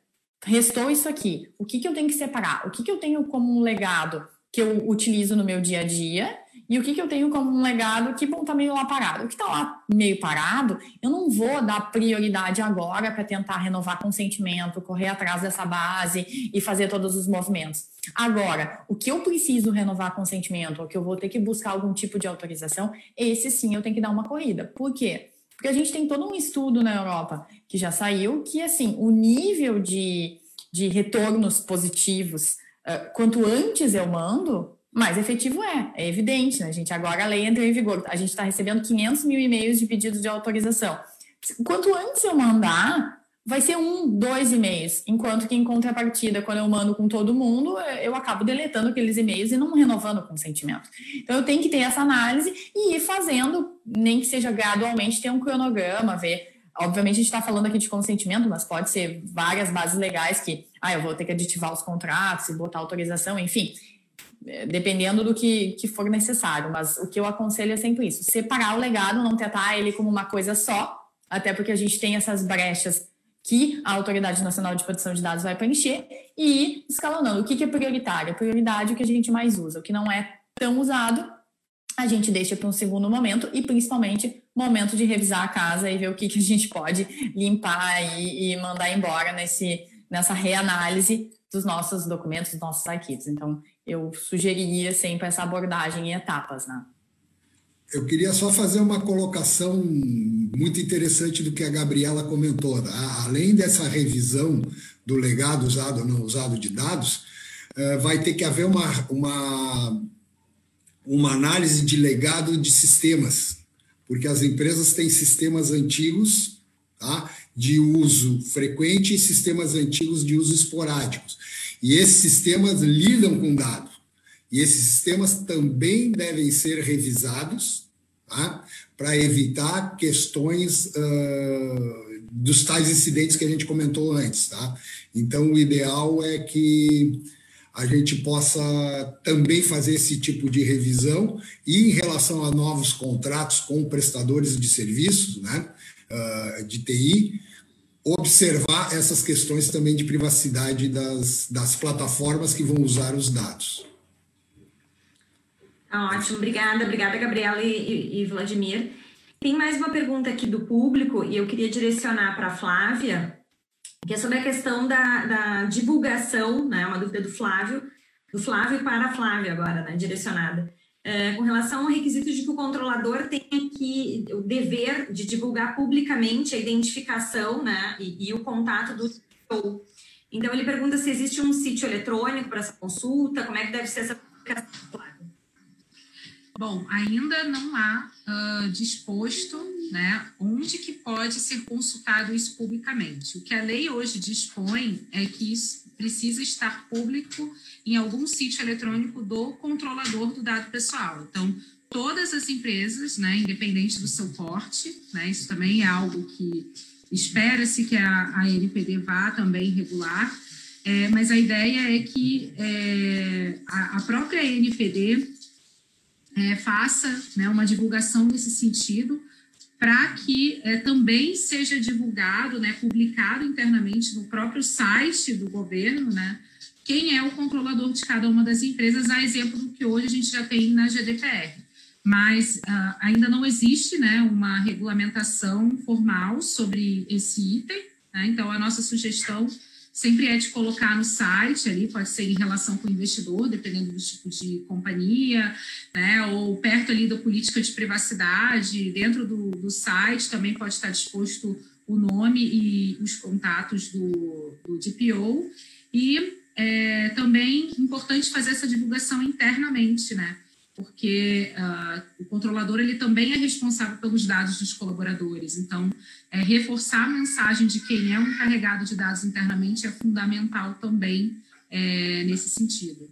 Restou isso aqui. O que, que eu tenho que separar? O que, que eu tenho como um legado que eu utilizo no meu dia a dia e o que, que eu tenho como um legado que, bom, tá meio lá parado. O que tá lá meio parado, eu não vou dar prioridade agora para tentar renovar consentimento, correr atrás dessa base e fazer todos os movimentos. Agora, o que eu preciso renovar consentimento, ou que eu vou ter que buscar algum tipo de autorização, esse sim eu tenho que dar uma corrida. Por quê? Porque a gente tem todo um estudo na Europa que já saiu que, assim, o nível de, de retornos positivos, uh, quanto antes eu mando, mais efetivo é, é evidente, né, gente? Agora a lei entrou em vigor, a gente está recebendo 500 mil e-mails de pedidos de autorização. Quanto antes eu mandar, vai ser um, dois e-mails, enquanto que em contrapartida, quando eu mando com todo mundo, eu acabo deletando aqueles e-mails e não renovando o consentimento. Então eu tenho que ter essa análise e ir fazendo, nem que seja gradualmente, ter um cronograma, ver. Obviamente a gente está falando aqui de consentimento, mas pode ser várias bases legais que, ah, eu vou ter que aditivar os contratos e botar autorização, enfim é, dependendo do que, que for necessário. Mas o que eu aconselho é sempre isso: separar o legado, não tratar ele como uma coisa só, até porque a gente tem essas brechas que a Autoridade Nacional de Proteção de Dados vai preencher e escalonando. O que, que é prioritário? A prioridade é o que a gente mais usa. O que não é tão usado, a gente deixa para um segundo momento e principalmente momento de revisar a casa e ver o que, que a gente pode limpar e, e mandar embora nesse, nessa reanálise dos nossos documentos, dos nossos arquivos. Então, eu sugeriria sempre essa abordagem em etapas, né? Eu queria só fazer uma colocação muito interessante do que a Gabriela comentou. Além dessa revisão do legado usado ou não usado de dados, eh, vai ter que haver uma, uma, uma análise de legado de sistemas, porque as empresas têm sistemas antigos, tá? de uso frequente e sistemas antigos de uso esporádicos. E esses sistemas lidam com dados. E esses sistemas também devem ser revisados tá? para evitar questões uh, dos tais incidentes que a gente comentou antes. Tá? Então, o ideal é que a gente possa também fazer esse tipo de revisão e em relação a novos contratos com prestadores de serviços, né, uh, de TI, observar essas questões também de privacidade das, das plataformas que vão usar os dados. Tá ótimo, obrigada, obrigada, Gabriela e, e, Vladimir. Tem mais uma pergunta aqui do público e eu queria direcionar para a Flávia, que é sobre a questão da, da divulgação, né? Uma dúvida do Flávio, do Flávio para a Flávia agora, né? Direcionada. É, com relação ao requisito de que o controlador tenha que o dever de divulgar publicamente a identificação, né? E, e o contato do show. Então ele pergunta se existe um sítio eletrônico para essa consulta, como é que deve ser essa publicação. Bom, ainda não há uh, disposto né, onde que pode ser consultado isso publicamente. O que a lei hoje dispõe é que isso precisa estar público em algum sítio eletrônico do controlador do dado pessoal. Então, todas as empresas, né, independente do seu porte, né, isso também é algo que espera-se que a, NPD vá também regular, é, mas a ideia é que é, a, a própria NPD é, faça né, uma divulgação nesse sentido, para que é, também seja divulgado, né, publicado internamente no próprio site do governo, né, quem é o controlador de cada uma das empresas, a exemplo do que hoje a gente já tem na GDPR. Mas uh, ainda não existe né, uma regulamentação formal sobre esse item, né, então a nossa sugestão sempre é de colocar no site ali, pode ser em relação com o investidor, dependendo do tipo de companhia, né, ou perto ali da política de privacidade, dentro do, do site também pode estar disposto o nome e os contatos do, do DPO, e é, também importante fazer essa divulgação internamente, né, porque uh, o controlador ele também é responsável pelos dados dos colaboradores. Então, é, reforçar a mensagem de quem é o encarregado de dados internamente é fundamental também é, nesse sentido.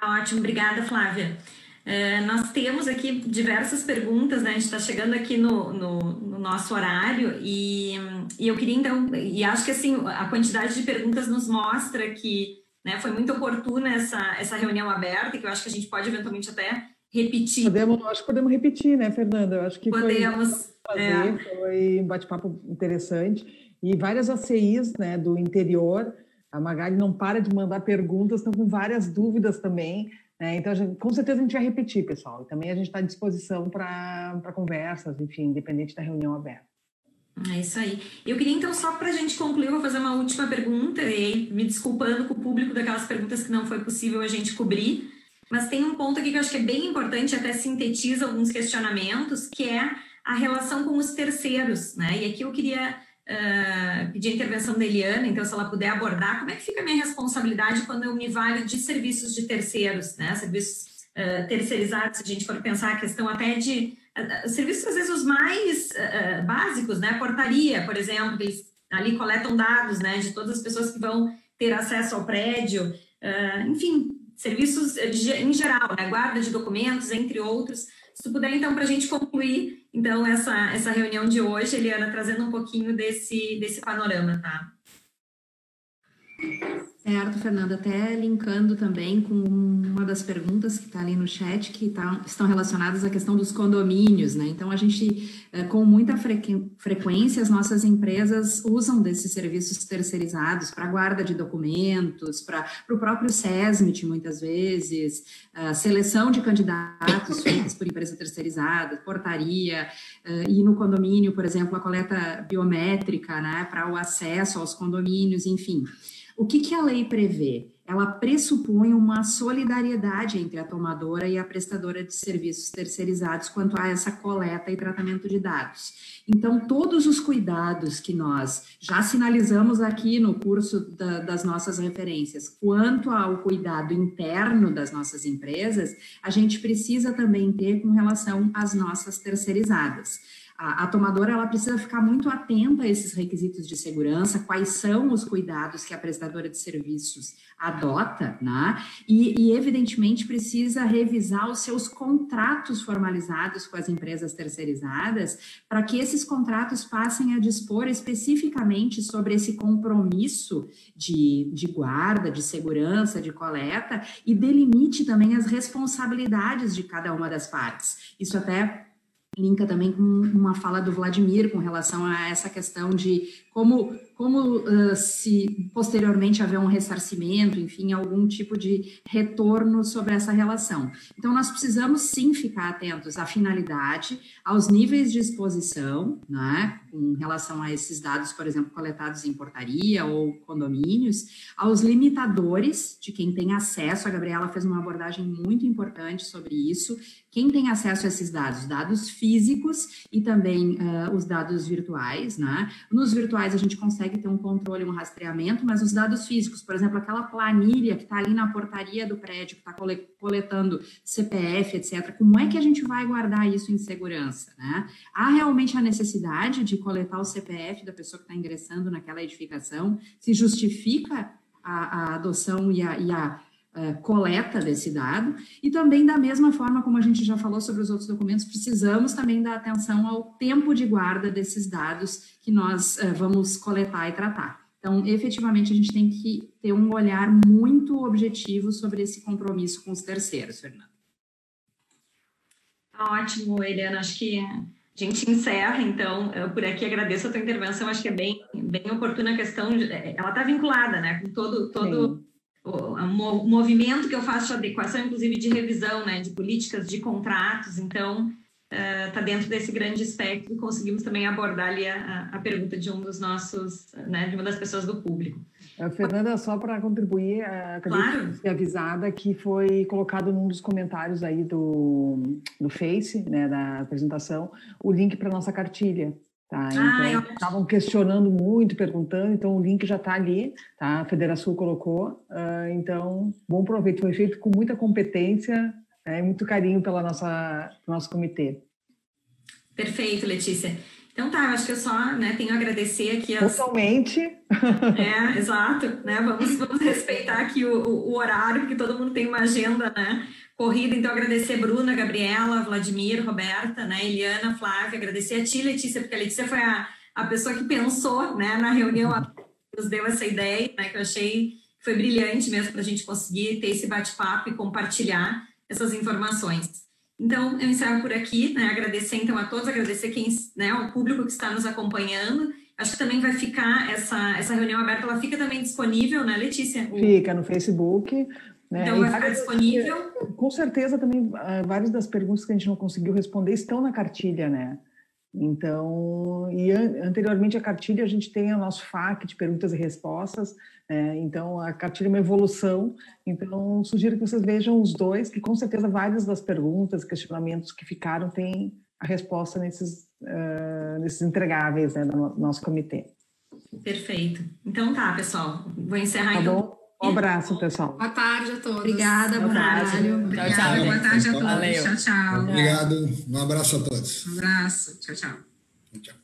Tá ótimo, obrigada, Flávia. É, nós temos aqui diversas perguntas, né? A gente está chegando aqui no, no, no, nosso horário e, e eu queria então, e acho que assim, a quantidade de perguntas nos mostra que né? Foi muito oportuna essa, essa reunião aberta, que eu acho que a gente pode eventualmente até repetir. Podemos, acho que podemos repetir, né, Fernanda? Eu acho que podemos. Foi, fazer, é. foi um bate-papo interessante. E várias ACIs né, do interior, a Magali não para de mandar perguntas, estão com várias dúvidas também. Né? Então, gente, com certeza a gente vai repetir, pessoal. E também a gente está à disposição para conversas, enfim, independente da reunião aberta. É isso aí. Eu queria então, só para a gente concluir, vou fazer uma última pergunta, e me desculpando com o público daquelas perguntas que não foi possível a gente cobrir, mas tem um ponto aqui que eu acho que é bem importante, até sintetiza alguns questionamentos, que é a relação com os terceiros, né? E aqui eu queria uh, pedir a intervenção da Eliana, então, se ela puder abordar, como é que fica a minha responsabilidade quando eu me valho de serviços de terceiros, né? Serviços uh, terceirizados, se a gente for pensar a questão até de serviços às vezes os mais uh, básicos, né? Portaria, por exemplo, eles ali coletam dados, né, de todas as pessoas que vão ter acesso ao prédio, uh, enfim, serviços em geral, né? Guarda de documentos, entre outros. Se tu puder, então, para a gente concluir, então, essa, essa reunião de hoje, Eliana, trazendo um pouquinho desse, desse panorama, tá? Certo, Fernanda, até linkando também com uma das perguntas que está ali no chat, que tá, estão relacionadas à questão dos condomínios, né? Então, a gente, eh, com muita frequência, as nossas empresas usam desses serviços terceirizados para guarda de documentos, para o próprio SESMIT, muitas vezes, seleção de candidatos feitos por empresa terceirizada, portaria, eh, e no condomínio, por exemplo, a coleta biométrica, né, para o acesso aos condomínios, enfim. O que, que a lei prevê? Ela pressupõe uma solidariedade entre a tomadora e a prestadora de serviços terceirizados quanto a essa coleta e tratamento de dados. Então, todos os cuidados que nós já sinalizamos aqui no curso da, das nossas referências, quanto ao cuidado interno das nossas empresas, a gente precisa também ter com relação às nossas terceirizadas. A, a, tomadora ela precisa ficar muito atenta a esses requisitos de segurança, quais são os cuidados que a prestadora de serviços adota, né? E, e, evidentemente precisa revisar os seus contratos formalizados com as empresas terceirizadas, para que esses contratos passem a dispor especificamente sobre esse compromisso de, de guarda, de segurança, de coleta e delimite também as responsabilidades de cada uma das partes. Isso até linka também com uma fala do Vladimir com relação a essa questão de como, como uh, se posteriormente haver um ressarcimento, enfim, algum tipo de retorno sobre essa relação. Então, nós precisamos sim ficar atentos à finalidade, aos níveis de exposição, né, com relação a esses dados, por exemplo, coletados em portaria ou condomínios, aos limitadores de quem tem acesso. A Gabriela fez uma abordagem muito importante sobre isso. Quem tem acesso a esses dados? Dados físicos e também uh, os dados virtuais, né? Nos virtuais a gente consegue ter um controle, um rastreamento, mas os dados físicos, por exemplo, aquela planilha que está ali na portaria do prédio, que está coletando CPF, etc., como é que a gente vai guardar isso em segurança? Né? Há realmente a necessidade de coletar o CPF da pessoa que está ingressando naquela edificação? Se justifica a, a adoção e a, e a uh, coleta desse dado, e também, da mesma forma como a gente já falou sobre os outros documentos, precisamos também dar atenção ao tempo de guarda desses dados que nós uh, vamos coletar e tratar. Então, efetivamente, a gente tem que ter um olhar muito objetivo sobre esse compromisso com os terceiros, Fernanda. Tá ótimo, Eliana. Acho que a gente encerra, então, eu por aqui agradeço a tua intervenção, acho que é bem, bem oportuna a questão, ela está vinculada, né, com todo, todo o, movimento que eu faço de adequação, inclusive de revisão, né, de políticas, de contratos, então está uh, dentro desse grande espectro e conseguimos também abordar ali a, a pergunta de um dos nossos, né, de uma das pessoas do público. A Fernanda, só para contribuir, acabei claro. de ser avisada que foi colocado num dos comentários aí do, do Face, né, da apresentação, o link para nossa cartilha. Tá? Então, estavam questionando muito, perguntando, então o link já está ali, tá? A Federação colocou, uh, então, bom proveito, foi feito com muita competência né, e muito carinho pela nossa, nosso comitê. Perfeito, Letícia. Então tá, acho que eu só né, tenho a agradecer aqui as... Totalmente. É, exato, né? Vamos, vamos respeitar aqui o, o horário, porque todo mundo tem uma agenda, né? Corrida, então agradecer Bruna, Gabriela, Vladimir, Roberta, né, Eliana, Flávia, agradecer a ti, Letícia, porque a Letícia foi a, a pessoa que pensou, né, na reunião, nos deu essa ideia, né, que eu achei foi brilhante mesmo para a gente conseguir ter esse bate-papo e compartilhar essas informações. Então, eu encerro por aqui, né, agradecer então a todos, agradecer quem, né, ao público que está nos acompanhando, Acho que também vai ficar essa, essa reunião aberta, ela fica também disponível, né, Letícia? Fica no Facebook, né? Então, vai ficar disponível? Com certeza, também, ah, várias das perguntas que a gente não conseguiu responder estão na cartilha, né? Então, e anteriormente a cartilha, a gente tem o nosso FAQ de perguntas e respostas, né? então a cartilha é uma evolução, então sugiro que vocês vejam os dois, que com certeza várias das perguntas, questionamentos que ficaram têm a resposta nesses, uh, nesses entregáveis né, do nosso comitê. Perfeito. Então tá, pessoal, vou encerrar tá então. Um abraço, pessoal. Boa tarde a todos. Obrigada, bom trabalho. Tchau, tchau. Boa tarde a todos. Valeu. Tchau, tchau. Obrigado. Um abraço a todos. Um abraço. Tchau, tchau. Tchau.